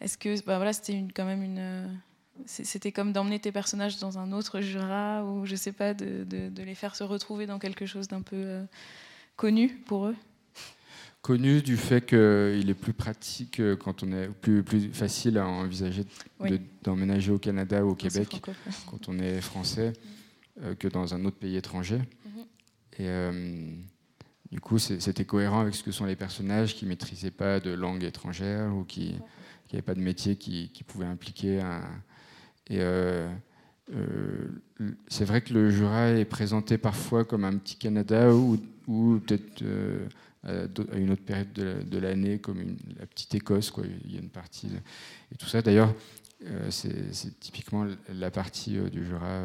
Est-ce que, bah voilà, c'était quand même une c'était comme d'emmener tes personnages dans un autre Jura ou je sais pas, de, les faire se retrouver dans quelque chose d'un peu euh, connu pour eux? Connu du fait qu'il est plus pratique euh, quand on est plus, plus facile à envisager d'emménager au Canada ou au Québec quand on est français euh, que dans un autre pays étranger. Mhm. Et du coup, c'était cohérent avec ce que sont les personnages qui maîtrisaient pas de langue étrangère ou qui n'avaient pas de métier qui, qui pouvait impliquer un, et euh, euh, c'est vrai que le Jura est présenté parfois comme un petit Canada ou, ou peut-être euh, à une autre période de l'année comme une, la petite Écosse. Quoi. Il y a une partie et tout ça. D'ailleurs, c'est typiquement la partie du Jura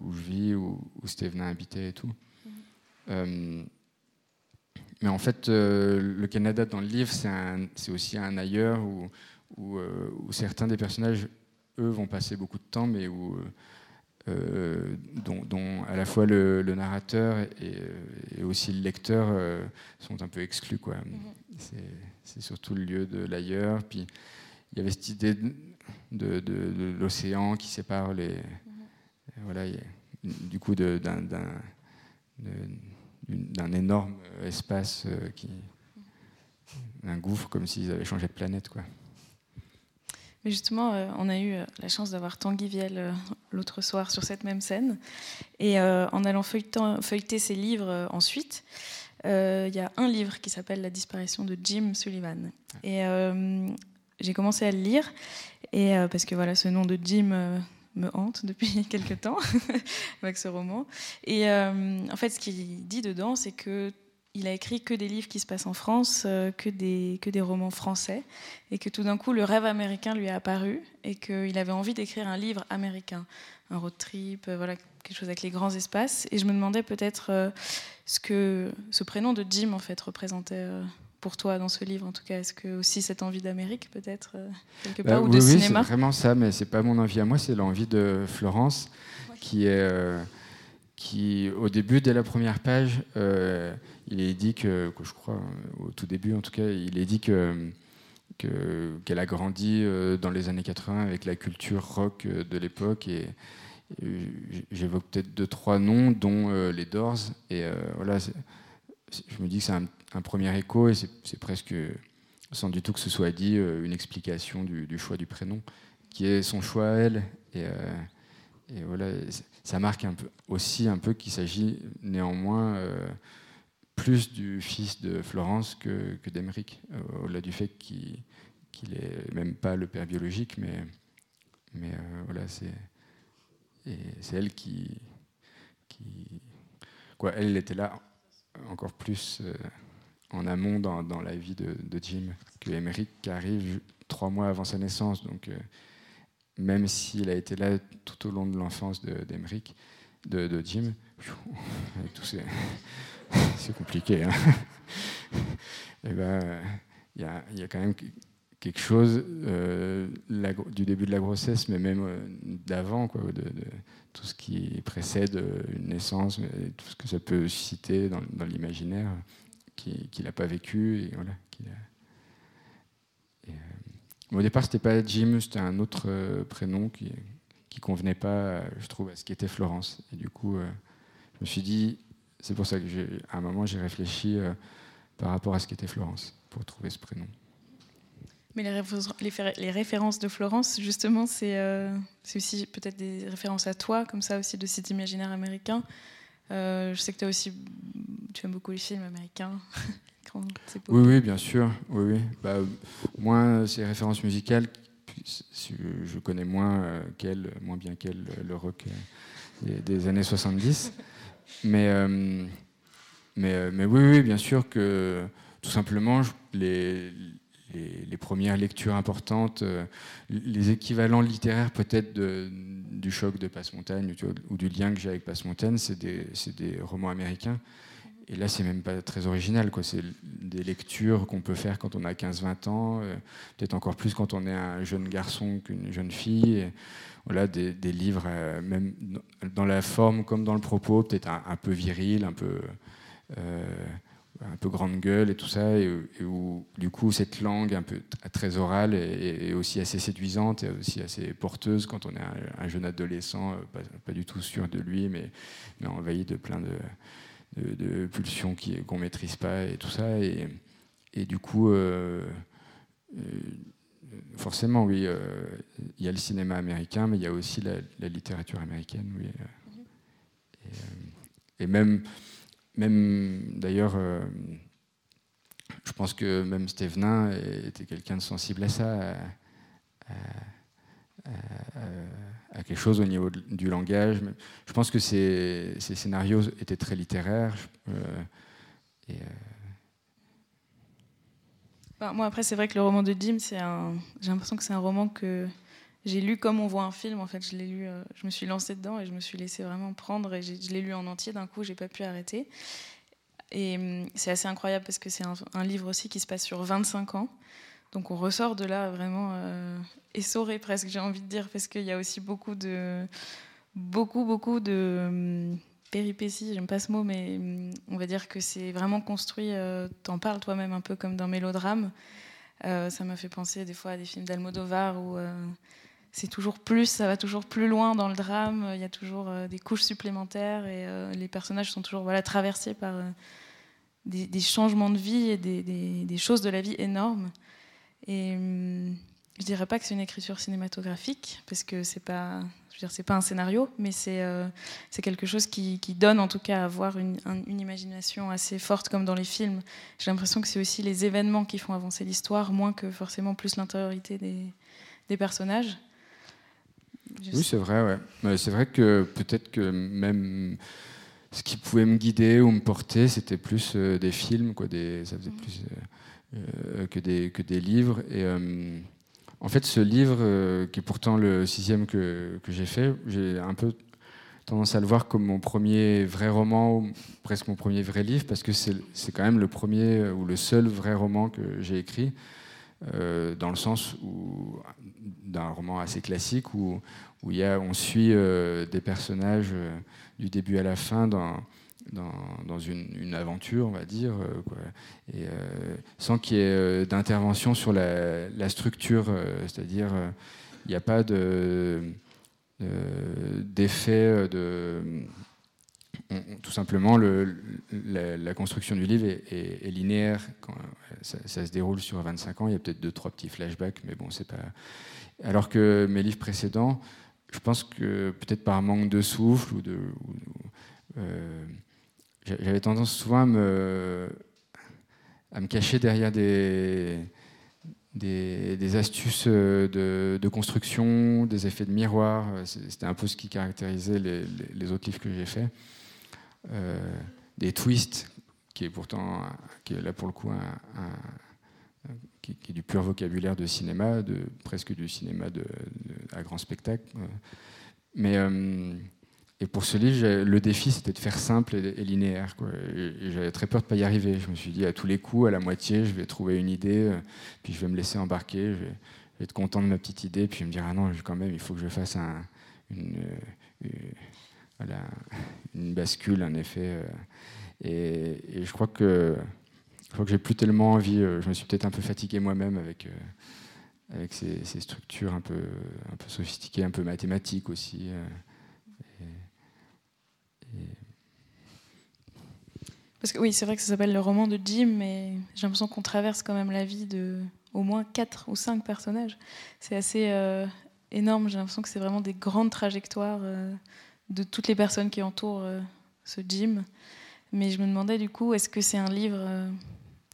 où, je vis, où, où Stevenin habitait et tout. Mm-hmm. Mais en fait, le Canada dans le livre, c'est aussi un ailleurs où, euh, où, certains des personnages, eux, vont passer beaucoup de temps, mais où dont, à la fois le, narrateur et, aussi le lecteur sont un peu exclus. Quoi. Mm-hmm. C'est surtout le lieu de l'ailleurs. Puis il y avait cette idée de, l'océan qui sépare les. Mm-hmm. Voilà, du coup, d'un d'un énorme espace euh, qui un gouffre comme s'ils avaient changé de planète quoi. Mais justement, euh, on a eu euh, la chance d'avoir Tanguy Viel l'autre soir sur cette même scène. Et en allant feuilleter ses livres ensuite, il y a un livre qui s'appelle La disparition de Jim Sullivan. Et j'ai commencé à le lire, et, parce que voilà, ce nom de Jim me hante depuis [laughs] quelques temps [laughs] avec ce roman. Et euh, en fait, ce qu'il dit dedans, c'est que il a écrit que des livres qui se passent en France, euh, que, des, que des romans français, et que tout d'un coup, le rêve américain lui a apparu, et qu'il avait envie d'écrire un livre américain, un road trip, euh, voilà, quelque chose avec les grands espaces. Et je me demandais peut-être ce que ce prénom de Jim, en fait, représentait pour toi dans ce livre en tout cas? Est-ce que aussi cette envie d'Amérique peut-être euh, quelque bah part ou de oui, cinéma? c'est vraiment ça, mais c'est pas mon envie à moi, c'est l'envie de Florence qui est euh, qui au début dès la première page, euh, il est dit que, que, je crois au tout début en tout cas, il est dit que qu'elle a grandi dans les années 80 avec la culture rock de l'époque et, j'évoque peut-être deux trois noms dont les Doors et voilà je me dis que c'est un, premier écho et c'est presque, sans du tout que ce soit dit, euh, une explication du, choix du prénom, qui est son choix à elle. Et, euh, voilà, ça marque un aussi un peu qu'il s'agit néanmoins euh, plus du fils de Florence que, d'Emeric, au-delà du fait qu'il n'est est même pas le père biologique, mais, mais voilà, c'est elle qui, quoi, elle était là encore plus en amont dans, la vie de, Jim que Emmerich arrive trois mois avant sa naissance. Donc, euh, même s'il a été là tout au long de l'enfance d'Emeric, de, de, Jim, [laughs] c'est compliqué. Hein. Et [laughs] eh ben, il y, y, a, quand même quelque chose euh, du début de la grossesse, mais même euh, d'avant, quoi, de, tout ce qui précède une naissance, tout ce que ça peut susciter dans, l'imaginaire qu'il n'a pas vécu. Et voilà, au départ, c'était pas Jim, c'était un autre prénom qui qui convenait pas, je trouve, à ce qu'était Florence. Et du coup, je me suis dit, c'est pour ça que, à un moment, j'ai réfléchi par rapport à ce qu'était Florence pour trouver ce prénom. Mais les, références de Florence, justement, euh, c'est aussi peut-être des références à toi, comme ça aussi, de cet imaginaire américain. Euh, je sais que aussi, tu aimes beaucoup les films américains. [laughs] oui, oui, bien sûr. Oui, oui. Bah, moins ces références musicales, je connais moins euh, moins bien qu'elle, le rock des, années 70. mais, mais, mais oui, oui, bien sûr que tout simplement, les les, premières lectures importantes, euh, les équivalents littéraires peut-être du choc de Passe-Montagne ou, du lien que j'ai avec Passe-Montagne, c'est des, romans américains. Et là, c'est même pas très original. C'est des lectures qu'on peut faire quand on a 15-20 ans, euh, peut-être encore plus quand on est un jeune garçon qu'une jeune fille. voilà, des, livres, euh, même dans la forme comme dans le propos, peut-être un, peu viril, un peu un peu grande gueule et tout ça, et, où du coup cette langue un peu très orale est, aussi assez séduisante et aussi assez porteuse quand on est un, jeune adolescent, euh, pas, du tout sûr de lui, mais, envahi de plein de, pulsions qu'on ne maîtrise pas et tout ça. Et, et du coup, euh, euh, forcément, oui, il y a le cinéma américain, mais il y a aussi la, littérature américaine, oui. et même même d'ailleurs, euh, je pense que même Stévenin était quelqu'un de sensible à ça, à, quelque chose au niveau du langage. Je pense que ces, scénarios étaient très littéraires. Euh, euh, moi, après, c'est vrai que le roman de Jim, j'ai l'impression que c'est un roman que j'ai lu comme on voit un film. En fait, je l'ai lu, je me suis lancée dedans et je me suis laissée vraiment prendre. Et je l'ai lu en entier d'un coup, j'ai pas pu arrêter. Et hum, c'est assez incroyable parce que c'est un, livre aussi qui se passe sur 25 ans. Donc on ressort de là vraiment euh, essoré presque, j'ai envie de dire, parce qu'il y a aussi beaucoup de, beaucoup, beaucoup de hum, péripéties, j'aime pas ce mot, mais hum, on va dire que c'est vraiment construit, euh, t'en parles toi-même un peu comme d'un mélodrame. Euh, ça m'a fait penser des fois à des films d'Almodovar où euh, c'est toujours plus, ça va toujours plus loin dans le drame, il y a toujours des couches supplémentaires et les personnages sont toujours voilà, traversés par des, changements de vie et des, choses de la vie énormes. Et hum, je dirais pas que c'est une écriture cinématographique, parce que c'est pas, je veux dire, c'est pas un scénario, mais c'est euh, quelque chose qui, donne en tout cas à avoir une, imagination assez forte, comme dans les films. J'ai l'impression que c'est aussi les événements qui font avancer l'histoire, moins que forcément plus l'intériorité des, personnages. Oui, c'est vrai, ouais. C'est vrai que peut-être que même ce qui pouvait me guider ou me porter, c'était plus euh, des films, quoi, des, ça faisait mm. plus euh, que, des, que des livres. Et en fait, ce livre, euh, qui est pourtant le sixième que, que j'ai fait, j'ai un peu tendance à le voir comme mon premier vrai roman, ou presque mon premier vrai livre, parce que c'est quand même le premier euh, ou le seul vrai roman que j'ai écrit, euh, dans le sens d'un roman assez classique où, où y a, on suit des personnages du début à la fin dans, dans, une, aventure, on va dire, euh, euh, sans qu'il y ait euh, d'intervention sur la, structure, c'est-à-dire il n'y a pas de, d'effet de, tout simplement, le, la, construction du livre est, linéaire. Quand ça, se déroule sur 25 ans, il y a peut-être deux, trois petits flashbacks, mais bon, c'est pas. Alors que mes livres précédents, je pense que peut-être par manque de souffle ou de. J'avais tendance souvent à me, cacher derrière des, des, astuces de, construction, des effets de miroir. C'était un peu ce qui caractérisait les, autres livres que j'ai faits. Euh, des twists, qui est pourtant, qui est là pour le coup, un, qui, est du pur vocabulaire de cinéma, de, presque du cinéma de, à grand spectacle. Mais. Euh, et pour ce livre, le défi, c'était de faire simple et, linéaire. j'avais très peur de ne pas y arriver. Je me suis dit, à tous les coups, à la moitié, je vais trouver une idée, euh, puis je vais me laisser embarquer, je vais, être content de ma petite idée, puis je me dire, ah non, quand même, il faut que je fasse un, une, euh, [laughs] une, bascule, un effet. Euh. Et, je crois que je crois que j'ai plus tellement envie. Je me suis peut-être un peu fatigué moi-même avec avec ces, structures un peu un peu sophistiquées, un peu mathématiques aussi. Parce que oui, c'est vrai que ça s'appelle le roman de Jim, mais j'ai l'impression qu'on traverse quand même la vie de au moins quatre ou cinq personnages. C'est assez euh, énorme. J'ai l'impression que c'est vraiment des grandes trajectoires euh, de toutes les personnes qui entourent euh, ce Jim. Mais je me demandais du coup, est-ce que c'est un livre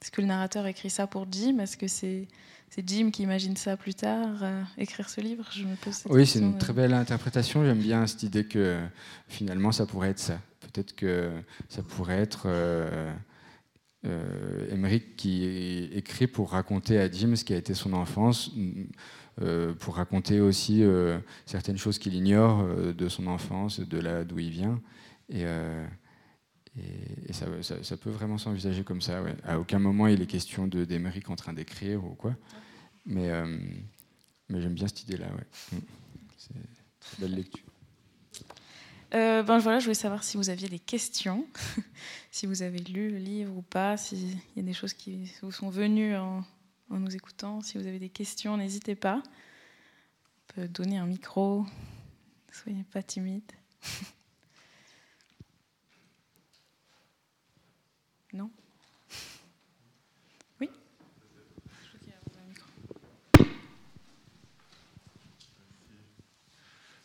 Est-ce que le narrateur écrit ça pour Jim Est-ce que c'est c'est Jim qui imagine ça plus tard, écrire ce livre? Je me pose Oui, c'est une très belle interprétation. J'aime bien cette idée que finalement ça pourrait être ça. Peut-être que ça pourrait être euh, euh qui écrit pour raconter à Jim ce qui a été son enfance, euh, pour raconter aussi euh, certaines choses qu'il ignore de son enfance, de là d'où il vient. Et, ça, peut vraiment s'envisager comme ça. À aucun moment il est question d'Emeric en train d'écrire ou quoi. Mais, j'aime bien cette idée-là. Mm. C'est une belle lecture. Euh, ben voilà, je voulais savoir si vous aviez des questions, [laughs] si vous avez lu le livre ou pas, s'il y a des choses qui vous sont venues en, en nous écoutant. Si vous avez des questions, n'hésitez pas. On peut donner un micro. Soyez pas timide. [laughs] non?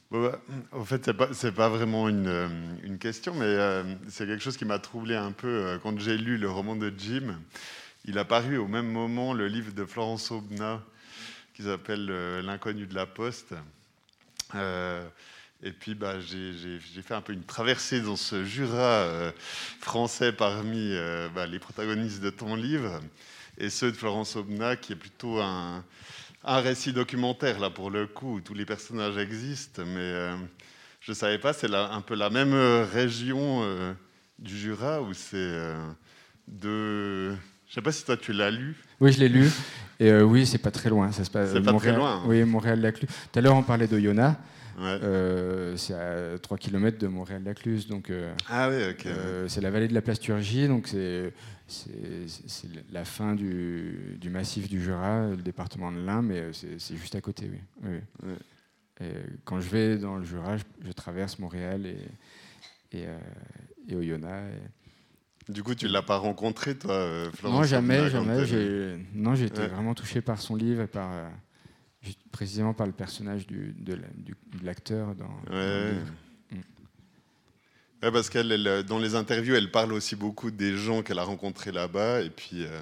Bah, en fait, ce n'est pas, vraiment une, une question, mais euh, c'est quelque chose qui m'a troublé un peu euh, quand j'ai lu le roman de Jim. Il a paru au même moment le livre de Florence Aubenas qui s'appelle L'inconnu de la poste. et puis, bah, j'ai fait un peu une traversée dans ce Jura français parmi bah, les protagonistes de ton livre et ceux de Florence Aubenas, qui est plutôt un un récit documentaire, là, pour le coup, où tous les personnages existent, mais euh, je ne savais pas, c'est un peu la même euh, région euh, du Jura, où c'est de... Je ne sais pas si toi tu l'as lu. Oui, je l'ai lu. Et oui, c'est pas très loin. Ça se passe. C'est pas très loin. hein. Oui, Montréal-Lacluse. Tout à l'heure, on parlait de Yona. Ouais. Euh, c'est à 3 km de Montréal-Lacluse. Donc, euh, Ah oui, ok. euh, c'est la vallée de la Plasturgie. Donc, c'est, la fin du, du massif du Jura, le département de l'Ain, mais euh, c'est, juste à côté, oui. oui. Ouais. Et quand je vais dans le Jura, je, je traverse Montréal et, et, euh, et Oyonnax. et- Du coup, tu l'as pas rencontré, toi, euh, Florence Non, jamais, jamais. Non, j'ai été Ouais. vraiment touché par son livre et par, euh, précisément par le personnage du, de, l'acteur dans, dans le Ouais. Ouais, parce qu'elle, elle, dans les interviews, elle parle aussi beaucoup des gens qu'elle a rencontrés là-bas. Et puis, euh,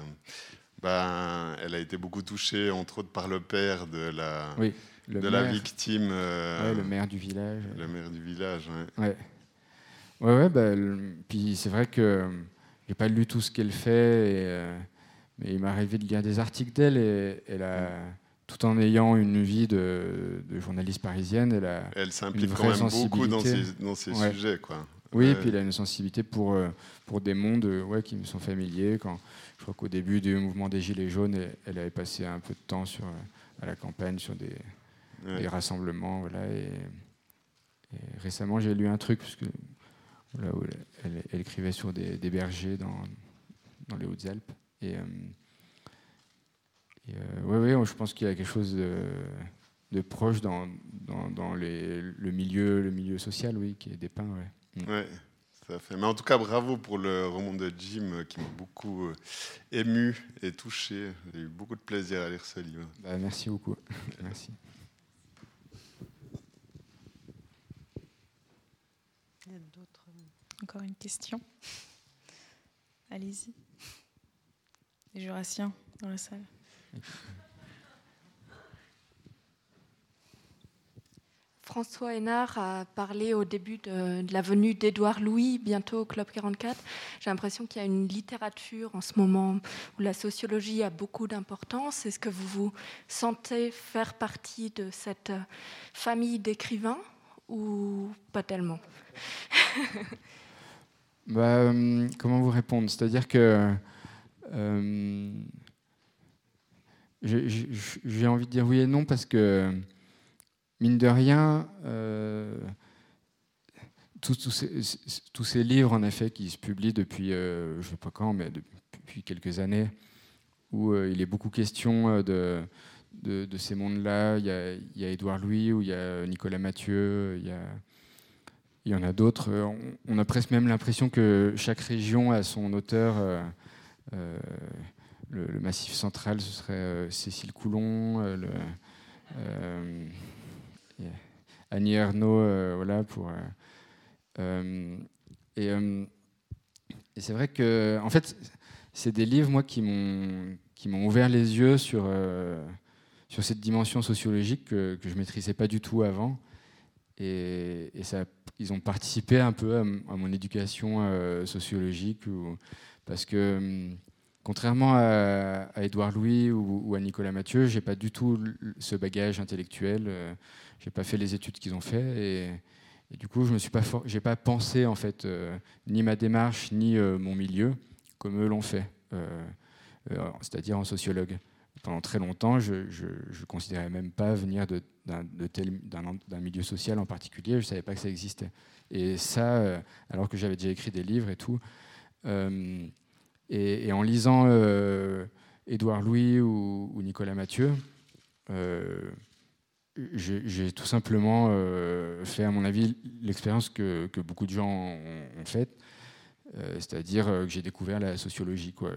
ben, elle a été beaucoup touchée, entre autres, par le père de la, Oui, de maire, la victime, euh, le maire du village. le maire du village. ouais. Ouais. Ouais, bah, le- puis c'est vrai que j'ai pas lu tout ce qu'elle fait, et, euh, mais il m'est arrivé de lire des articles d'elle, et elle a, tout en ayant une vie de, de journaliste parisienne, elle a, Elle s'implique Une quand même beaucoup dans ces, sensibilité. dans ces Ouais. sujets. Quoi. Oui, Ouais. et puis il a une sensibilité pour, euh, pour des mondes euh, ouais, qui me sont familiers. Quand, je crois qu'au début du mouvement des Gilets jaunes, elle, elle avait passé un peu de temps sur, à la campagne sur des rassemblements. Voilà, et, et récemment, j'ai lu un truc, parce que, voilà, où elle, écrivait sur des, des bergers dans, dans les Hautes-Alpes. Et, euh, et, euh, ouais, ouais, je pense qu'il y a quelque chose de, de proche dans, dans, dans les- le, milieu, le milieu social, oui, qui est dépeint. Ouais. Ouais, tout à fait. Mais en tout cas, bravo pour le roman de Jim euh, qui m'a beaucoup ému et touché. J'ai eu beaucoup de plaisir à lire ce livre. Bah, merci beaucoup. [laughs] merci. Il y a d'autres- Encore une question Allez-y. Les Jurassiens dans la salle. François Hénard a parlé au début de, de la venue d'Édouard Louis, bientôt au Club 44. J'ai l'impression qu'il y a une littérature en ce moment où la sociologie a beaucoup d'importance. Est-ce que vous vous sentez faire partie de cette famille d'écrivains ou pas tellement? [laughs] Bah, euh, comment vous répondre? C'est-à-dire que euh, j'ai- envie de dire oui et non parce que mine de rien, euh, tous, ces, livres en effet qui se publient depuis je ne sais pas quand, mais depuis quelques années, où il est beaucoup question de, ces mondes-là. Il y a, Édouard Louis, ou il y a Nicolas Mathieu, il y a il y en a d'autres. Euh, On, a presque même l'impression que chaque région a son auteur. euh, euh, le, Massif central, ce serait Cécile Coulon, Annie Ernaux, voilà, et c'est vrai que, en fait, c'est des livres, moi, qui m'ont qui m'ont ouvert les yeux sur, sur cette dimension sociologique que, que je ne maîtrisais pas du tout avant. Et, ils ont participé un peu à, mon éducation euh, sociologique, parce que hum, contrairement à, à Édouard Louis ou, à Nicolas Mathieu, j'ai pas du tout ce bagage intellectuel. euh, j'ai pas fait les études qu'ils ont fait, et, du coup, je me suis pas, j'ai pas pensé en fait euh, ni ma démarche ni euh, mon milieu comme eux l'ont fait, euh, euh, c'est-à-dire en sociologue pendant très longtemps, je ne considérais même pas venir d'un milieu social en particulier. Je ne savais pas que ça existait. Et ça, euh, alors que j'avais déjà écrit des livres et tout. Euh, et, en lisant euh, Édouard Louis ou, Nicolas Mathieu, j'ai tout simplement fait, à mon avis, l'expérience que, beaucoup de gens ont, ont faite, c'est-à-dire que j'ai découvert la sociologie. Quoi.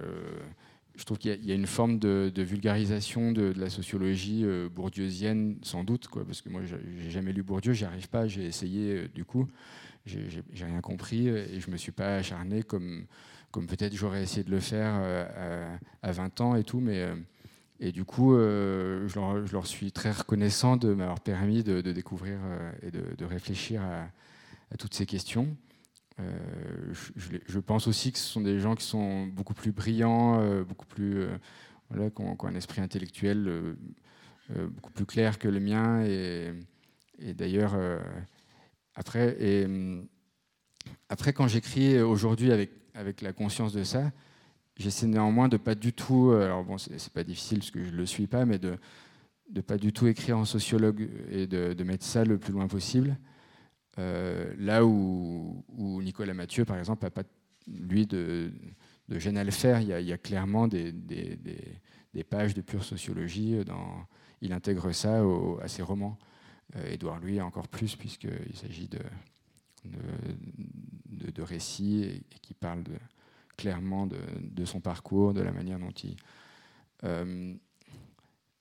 Je trouve qu'il y, a- une forme de, vulgarisation de, la sociologie euh, bourdieusienne, sans doute, parce que moi, j'ai jamais lu Bourdieu, j'y arrive pas, j'ai essayé euh, du coup, j'ai rien compris euh, et je me suis pas acharné comme, peut-être j'aurais essayé de le faire à, à 20 ans et tout, mais et du coup, je, leur, suis très reconnaissant de m'avoir permis de, découvrir et de, réfléchir à toutes ces questions. Euh, je, pense aussi que ce sont des gens qui sont beaucoup plus brillants, euh, beaucoup plus, euh, voilà, qui ont, un esprit intellectuel beaucoup plus clair que le mien. Et, d'ailleurs, après, hum, après, quand j'écris aujourd'hui avec, avec la conscience de ça, j'essaie néanmoins de pas du tout, alors bon, c'est pas difficile parce que je le suis pas, mais de de pas du tout écrire en sociologue et de mettre ça le plus loin possible. Là où, Nicolas Mathieu, par exemple, n'a pas lui de, gêne à le faire. Il y a, clairement des, pages de pure sociologie. Dans, il intègre ça à ses romans. Édouard Louis encore plus, puisqu'il s'agit de, récits et, qui parlent clairement de, son parcours, de la manière dont il. Euh,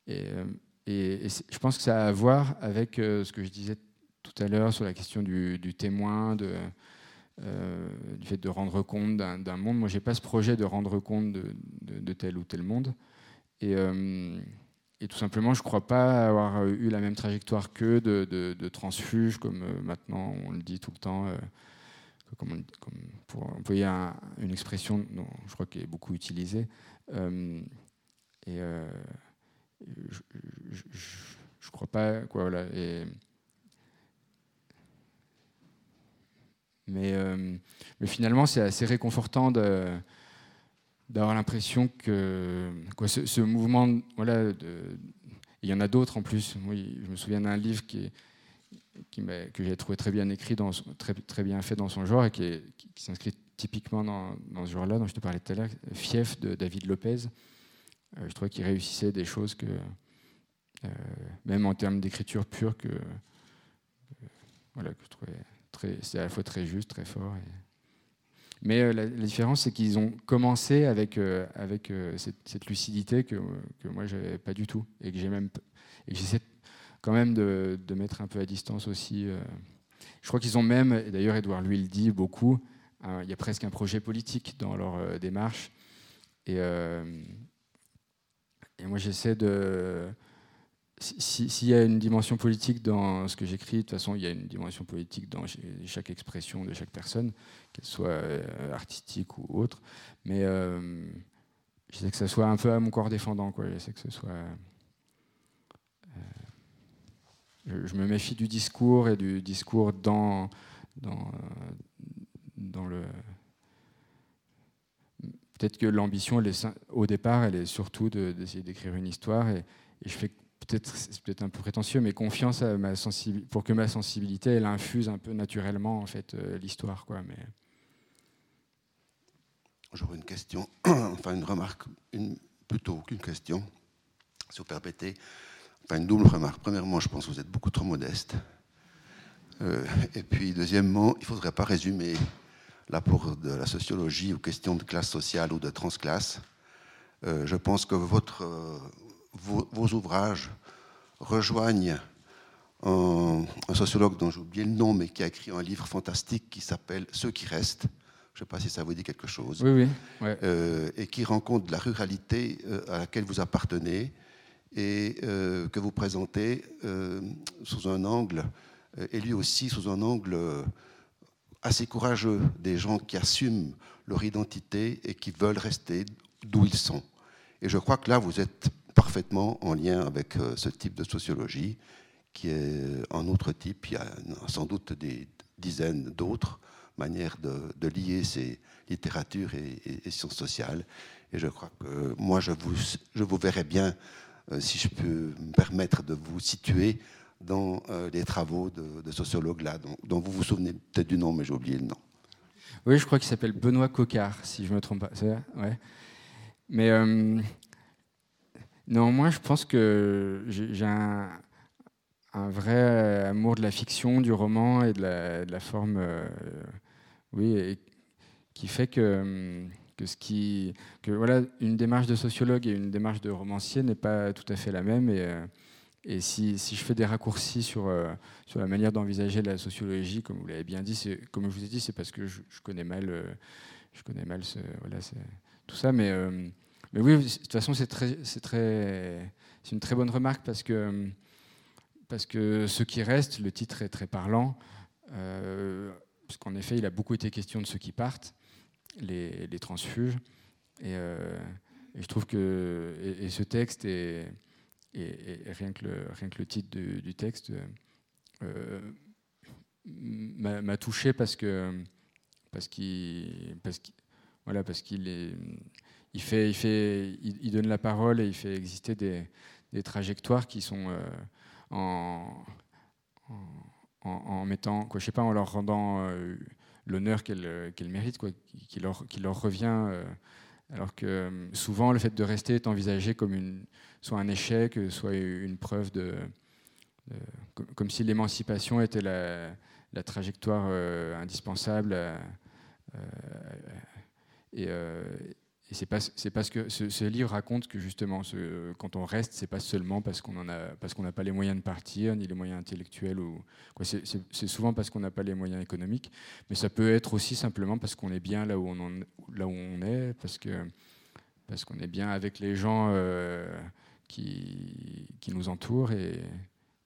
euh, et, et, je pense que ça a à voir avec euh, ce que je disais tout à l'heure sur la question du, témoin, de, du fait de rendre compte d'un monde. Moi, je n'ai pas ce projet de rendre compte de, tel ou tel monde. Et, et tout simplement, je ne crois pas avoir eu la même trajectoire que de, transfuge, comme euh, maintenant on le dit tout le temps, euh, comme, pour employer une expression dont je crois qu'elle est beaucoup utilisée. Euh, et je ne crois pas. Quoi, voilà, mais, mais, finalement, c'est assez réconfortant d'avoir l'impression que ce, mouvement, voilà, il y en a d'autres en plus. Oui, je me souviens d'un livre qui, que j'ai trouvé très bien écrit, dans, très, très bien fait dans son genre et qui, s'inscrit typiquement dans, dans ce genre-là dont je te parlais tout à l'heure, Fief de David Lopez. Euh, je trouvais qu'il réussissait des choses que, euh, même en termes d'écriture pure, que, voilà, que je trouvais c'était à la fois très juste, très fort. Mais euh, la, différence, c'est qu'ils ont commencé avec, euh, euh, cette, lucidité que, moi, j'avais pas du tout. Et que j'essaie quand même de, mettre un peu à distance aussi. Je crois qu'ils ont même, et d'ailleurs, Edouard lui le dit beaucoup, il y a presque un projet politique dans leur démarche. Et moi, j'essaie de s'il y a une dimension politique dans ce que j'écris, de toute façon, il y a une dimension politique dans chaque expression de chaque personne, qu'elle soit euh, artistique ou autre. Mais euh, j'essaie que ça soit un peu à mon corps défendant. J'essaie que ce soit. Euh, je, me méfie du discours et du discours dans, dans, dans le. Peut-être que l'ambition, au départ, elle est surtout d'essayer d'écrire une histoire et je fais c'est peut-être un peu prétentieux, mais confiance à ma pour que ma sensibilité elle infuse un peu naturellement en fait euh, l'histoire. Mais j'aurais une question, [clears throat] enfin une remarque, une, plutôt qu'une question, si vous permettez, enfin une double remarque. Premièrement, je pense que vous êtes beaucoup trop modeste. Euh, et puis deuxièmement, il ne faudrait pas résumer l'apport de la sociologie aux questions de classe sociale ou de transclasse. Euh, je pense que votre vos, ouvrages rejoignent un, sociologue dont j'ai oublié le nom, mais qui a écrit un livre fantastique qui s'appelle Ceux qui restent. Je ne sais pas si ça vous dit quelque chose. Oui, oui. Euh, et qui de la ruralité euh, à laquelle vous appartenez et euh, que vous présentez sous un angle, et lui aussi sous un angle assez courageux, des gens qui assument leur identité et qui veulent rester d'où ils sont. Et je crois que là, vous êtes parfaitement en lien avec euh, ce type de sociologie, qui est un autre type. Il y a sans doute des dizaines d'autres manières de, lier ces littératures et, sciences sociales. Et je crois que moi, je vous, je vous verrais bien, euh, si je peux me permettre de vous situer dans euh, les travaux de, sociologues là, dont, vous vous souvenez peut-être du nom, mais j'ai oublié le nom. Oui, je crois qu'il s'appelle Benoît Cocard, si je ne me trompe pas. Ouais. Mais moi, je pense que j'ai un, vrai amour de la fiction, du roman et de la, forme, euh, oui, qui fait que, qui, que voilà, une démarche de sociologue et une démarche de romancier n'est pas tout à fait la même. Et, euh, et si, si, je fais des raccourcis sur, euh, sur la manière d'envisager la sociologie, comme vous l'avez bien dit, comme je vous ai dit, c'est parce que je, connais mal, je connais mal ce, voilà, tout ça, mais mais oui, de toute façon, c'est une très bonne remarque parce que parce que ce qui reste, le titre est très parlant, euh, parce qu'en effet, il a beaucoup été question de ceux qui partent, les, transfuges, et, euh, et, je trouve que et, ce texte est, et, rien que le rien que le titre du, texte euh, m'a touché parce que parce qu'il parce qu'il parce qu'il est il, fait, il, fait, il, donne la parole et il fait exister des, des trajectoires qui sont en, en, mettant, quoi, je sais pas, en leur rendant l'honneur qu'elles méritent, quoi, qui, leur, qui leur revient. alors que souvent, le fait de rester est envisagé comme une, soit un échec, soit une preuve de, comme si l'émancipation était la, trajectoire euh, indispensable. Euh, euh, et, et c'est parce que ce, livre raconte que justement, quand on reste, c'est pas seulement parce qu'on qu'on n'a pas les moyens de partir, ni les moyens intellectuels ou. C'est, souvent parce qu'on n'a pas les moyens économiques, mais ça peut être aussi simplement parce qu'on est bien là où on, là où on est, parce que parce qu'on est bien avec les gens qui, qui nous entourent et,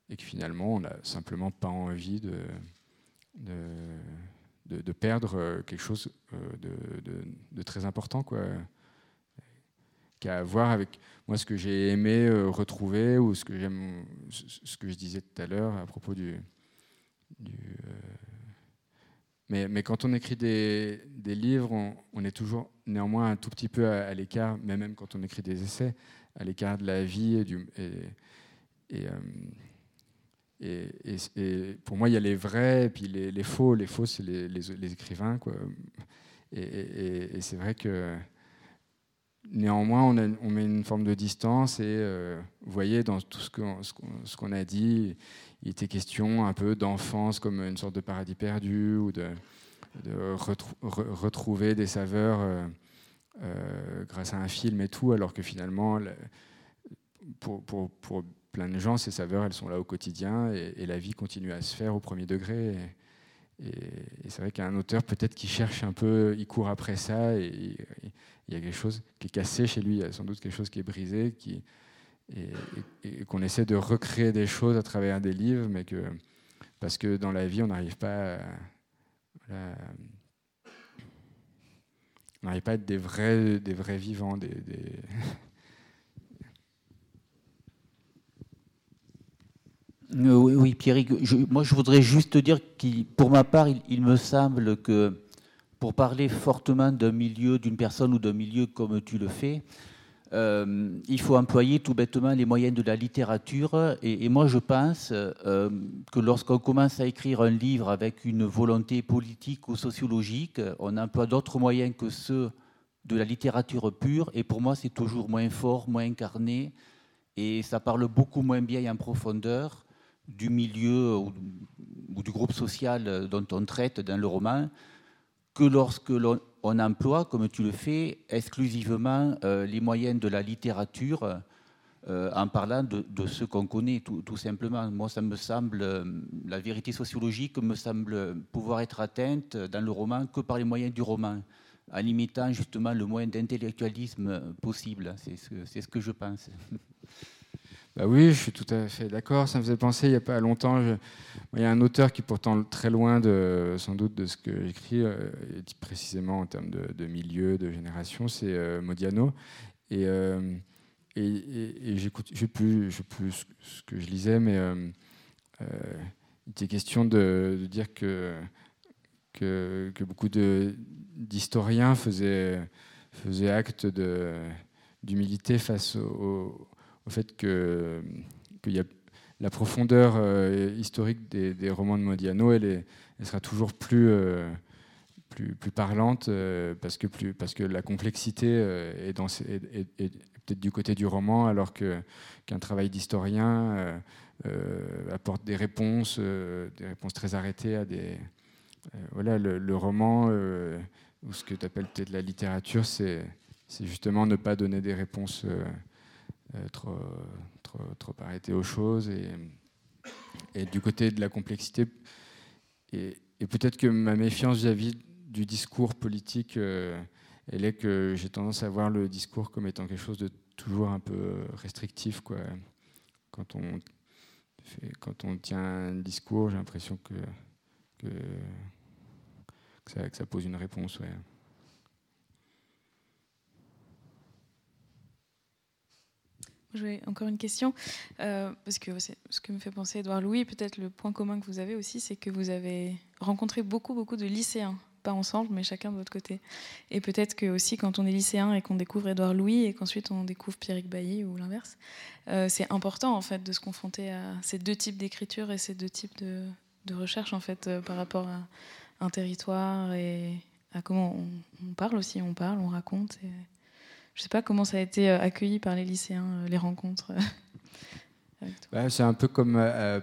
que finalement on n'a simplement pas envie de, de, perdre euh, quelque chose euh, de, très important, quoi, qui a à voir avec moi ce que j'ai aimé euh, retrouver ou ce que j'aime, ce que je disais tout à l'heure à propos du. mais, mais, quand on écrit des, livres, on, est toujours néanmoins un tout petit peu à, l'écart, mais même quand on écrit des essais, à l'écart de la vie et du. Et, pour moi, il y a les vrais puis les, faux. Les faux, c'est les, écrivains. Quoi. Et, c'est vrai que néanmoins, on, met une forme de distance. Et euh, vous voyez, dans tout ce qu'on a dit, il était question un peu d'enfance comme une sorte de paradis perdu ou de, retrouver des saveurs euh, euh, grâce à un film et tout, alors que finalement, pour, pour, pour plein de gens, ces saveurs, elles sont là au quotidien et, la vie continue à se faire au premier degré. Et, c'est vrai qu'un auteur, peut-être qui cherche un peu, il court après ça et, il y a quelque chose qui est cassé chez lui, il y a sans doute quelque chose qui est brisé, qui, et, qu'on essaie de recréer des choses à travers des livres, mais que parce que dans la vie, on n'arrive pas à, on n'arrive pas à être des vrais, des vrais vivants, des oui, Pierrick, moi je voudrais juste dire que pour ma part, il, me semble que pour parler fortement d'un milieu, d'une personne ou d'un milieu comme tu le fais, euh, il faut employer tout bêtement les moyens de la littérature. Et, moi je pense euh, que lorsqu'on commence à écrire un livre avec une volonté politique ou sociologique, on emploie d'autres moyens que ceux de la littérature pure. Et pour moi, c'est toujours moins fort, moins incarné. Et ça parle beaucoup moins bien en profondeur du milieu ou, du groupe social dont on traite dans le roman que lorsque l'on emploie, comme tu le fais, exclusivement euh, les moyens de la littérature euh, en parlant de, ce qu'on connaît, tout, simplement. Moi, ça me semble, euh, la vérité sociologique me semble pouvoir être atteinte dans le roman que par les moyens du roman, en limitant justement le moyen d'intellectualisme possible. C'est ce, ce que je pense. [laughs] Bah oui, je suis tout à fait d'accord. Ça me faisait penser, il n'y a pas longtemps, il y a un auteur qui est pourtant très loin de, sans doute de ce que j'écris, euh, précisément en termes de, milieu, de génération, c'est euh, Modiano. Et, euh, et, j'écoute, je ne plus, plus ce que je lisais, mais il était question de, dire que, que, beaucoup d'historiens faisaient, faisaient acte d'humilité face au au fait que, la profondeur euh, historique des, romans de Modiano, elle, sera toujours plus, euh, parlante euh, parce, que la complexité est, peut-être du côté du roman, alors qu'un travail d'historien apporte des réponses, des réponses très arrêtées à des. voilà, le, le roman, ou ce que tu appelles peut-être la littérature, c'est justement ne pas donner des réponses trop, trop, trop arrêté aux choses. Et, et, du côté de la complexité, et, peut-être que ma méfiance vis-à-vis du discours politique, euh, elle est que j'ai tendance à voir le discours comme étant quelque chose de toujours un peu restrictif. Quoi. Quand, on quand on tient un discours, j'ai l'impression que, que, ça, que, ça, pose une réponse. Ouais. J'ai encore une question, euh, parce que ce que me fait penser Edouard Louis, peut-être le point commun que vous avez aussi, c'est que vous avez rencontré beaucoup, beaucoup de lycéens pas ensemble, mais chacun de votre côté. Et peut-être que aussi quand on est lycéen et qu'on découvre Édouard Louis et qu'ensuite on découvre Pierrick Bailly ou l'inverse, euh, c'est important en fait de se confronter à ces deux types d'écriture et ces deux types de, recherche en fait euh, par rapport à un territoire et à comment on, parle aussi, on parle, on raconte. Je sais pas comment ça a été euh, accueilli par les lycéens, les rencontres. [laughs] Bah, c'est un peu comme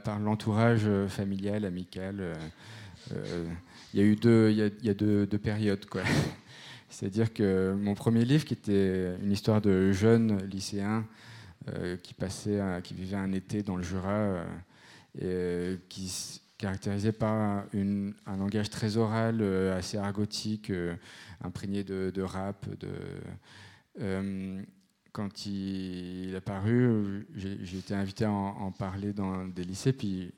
par l'entourage familial, amical. Il y a eu deux, il y a, deux, périodes. [laughs] C'est-à-dire que mon premier livre, qui était une histoire de jeunes lycéens euh, qui, passait, qui vivaient un été dans le Jura, euh, et, euh, qui se caractérisait par un langage très oral, assez argotique, imprégné de, rap. De, quand il, a paru, j'ai été invité à en, parler dans des lycées, puis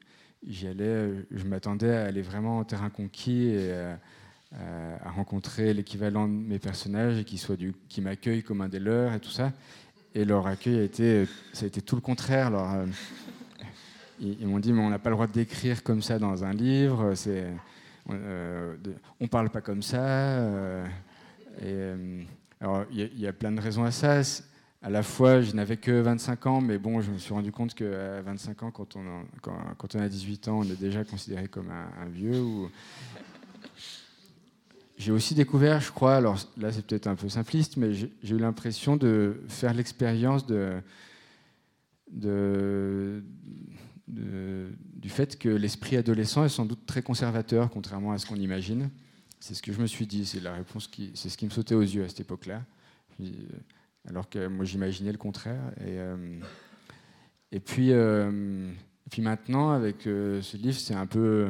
j'y allais, je m'attendais à aller vraiment en terrain conquis et à, rencontrer l'équivalent de mes personnages et qui, soit du, qui m'accueillent comme un des leurs et tout ça. Et leur accueil a été, ça a été tout le contraire. Euh, ils, m'ont dit, mais on n'a pas le droit d'écrire comme ça dans un livre. C'est, euh, on parle pas comme ça. Euh, et, alors, il y, a plein de raisons à ça. À la fois, je n'avais que 25 ans, mais bon, je me suis rendu compte qu'à 25 ans, quand on, a, quand, on a 18 ans, on est déjà considéré comme un, vieux. [laughs] J'ai aussi découvert, je crois, alors là c'est peut-être un peu simpliste, mais j'ai eu l'impression de faire l'expérience du fait que l'esprit adolescent est sans doute très conservateur, contrairement à ce qu'on imagine. C'est ce que je me suis dit, c'est la réponse qui, c'est ce qui me sautait aux yeux à cette époque-là, alors que moi j'imaginais le contraire. Et, euh, et puis, euh, puis maintenant, avec euh, ce livre, c'est un peu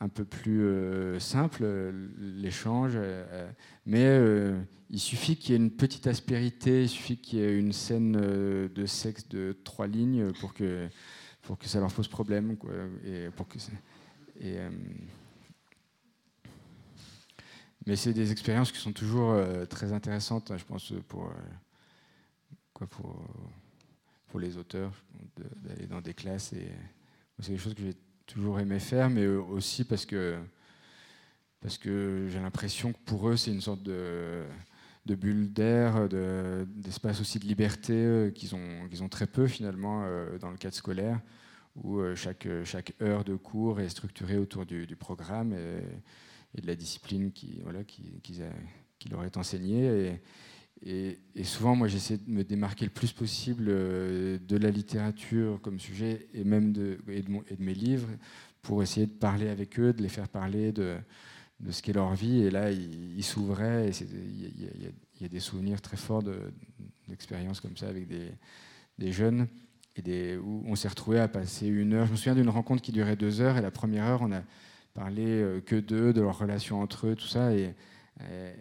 un peu plus euh, simple, l'échange. Euh, euh, mais il suffit qu'il y ait une petite aspérité, il suffit qu'il y ait une scène de sexe de trois lignes pour que, pour que ça leur pose problème. et pour que et, mais c'est des expériences qui sont toujours très intéressantes, hein, je pense, pour, quoi, pour, pour les auteurs, d'aller dans des classes. Et c'est des choses que j'ai toujours aimé faire, mais aussi parce que, parce que j'ai l'impression que pour eux, c'est une sorte de, de bulle d'air, d'espace aussi de liberté euh, qu'ils ont, qu'ils ont très peu finalement euh, dans le cadre scolaire, où euh, chaque, chaque heure de cours est structurée autour du, programme de la discipline qui, voilà, qui, qui, leur est enseignée. Et, et, souvent, moi, j'essaie de me démarquer le plus possible euh, de la littérature comme sujet et même de, et de, mes livres pour essayer de parler avec eux, de les faire parler de, de ce qu'est leur vie. Et là, ils s'ouvraient. Il y, a des souvenirs très forts d'expériences comme ça avec des, des jeunes et des, où on s'est retrouvé à passer une heure. Je me souviens d'une rencontre qui durait deux heures et la première heure, on a parlé euh, que d'eux, de leur relation entre eux, tout ça. Et,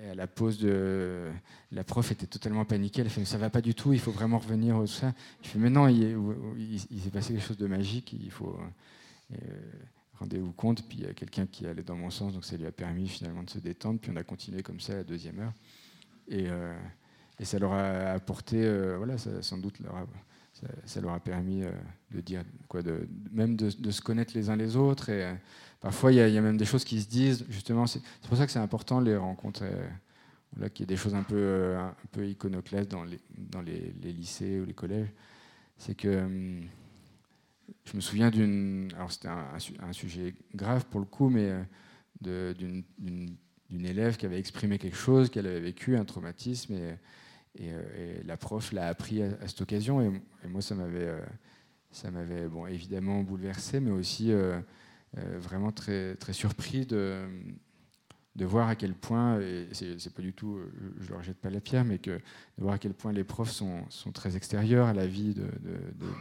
à la pause de la prof était totalement paniquée. Elle fait ça va pas du tout, il faut vraiment revenir au ça. Je fais mais non, il, s'est passé quelque chose de magique. Il faut euh, rendez-vous compte. Puis il y a quelqu'un qui allait dans mon sens, donc ça lui a permis finalement de se détendre. Puis on a continué comme ça à la deuxième heure. Et, euh, ça leur a apporté, euh, voilà, ça, sans doute leur ça, leur a permis de dire quoi, de, même de, se connaître les uns les autres et Parfois, il y, a même des choses qui se disent, justement, c'est pour ça que c'est important les rencontres, euh, voilà, qu'il y ait des choses un peu, euh, un peu iconoclastes dans, les, dans les, lycées ou les collèges. C'est que hum, je me souviens d'une. Alors, c'était un, sujet grave pour le coup, mais euh, d'une élève qui avait exprimé quelque chose, qu'elle avait vécu, un traumatisme, et, et, la prof l'a appris à, cette occasion. Et, moi, ça m'avait, ça m'avait bon, évidemment bouleversé, mais aussi euh, vraiment très, très surpris de, de voir à quel point, et c'est pas du tout, euh, je leur jette pas la pierre, mais que de voir à quel point les profs sont, sont très extérieurs à la vie de,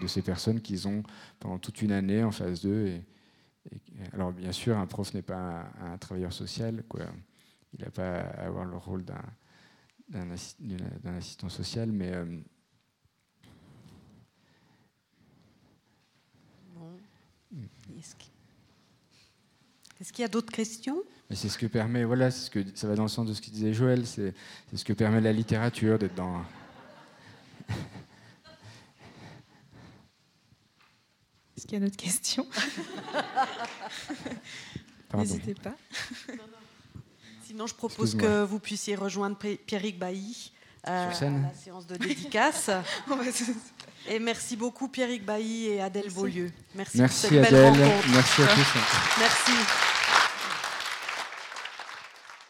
de, ces personnes qu'ils ont pendant toute une année en phase 2. Et, alors bien sûr, un prof n'est pas un, travailleur social, quoi. il n'a pas à avoir le rôle d'un assistant social, mais euh, Est-ce qu'il y a d'autres questions? C'est ce que permet, voilà, ce que, ça va dans le sens de ce que disait Joël, c'est ce que permet la littérature d'être dans. Est-ce qu'il y a d'autres questions? [laughs] [laughs] N'hésitez pas. Sinon, je propose que vous puissiez rejoindre Pierrick Bailly euh, à la séance de dédicace. [laughs] et merci beaucoup Pierrick Bailly et Adèle Beaulieu. Merci, merci pour cette Adèle. Belle rencontre. Merci à tous. Merci.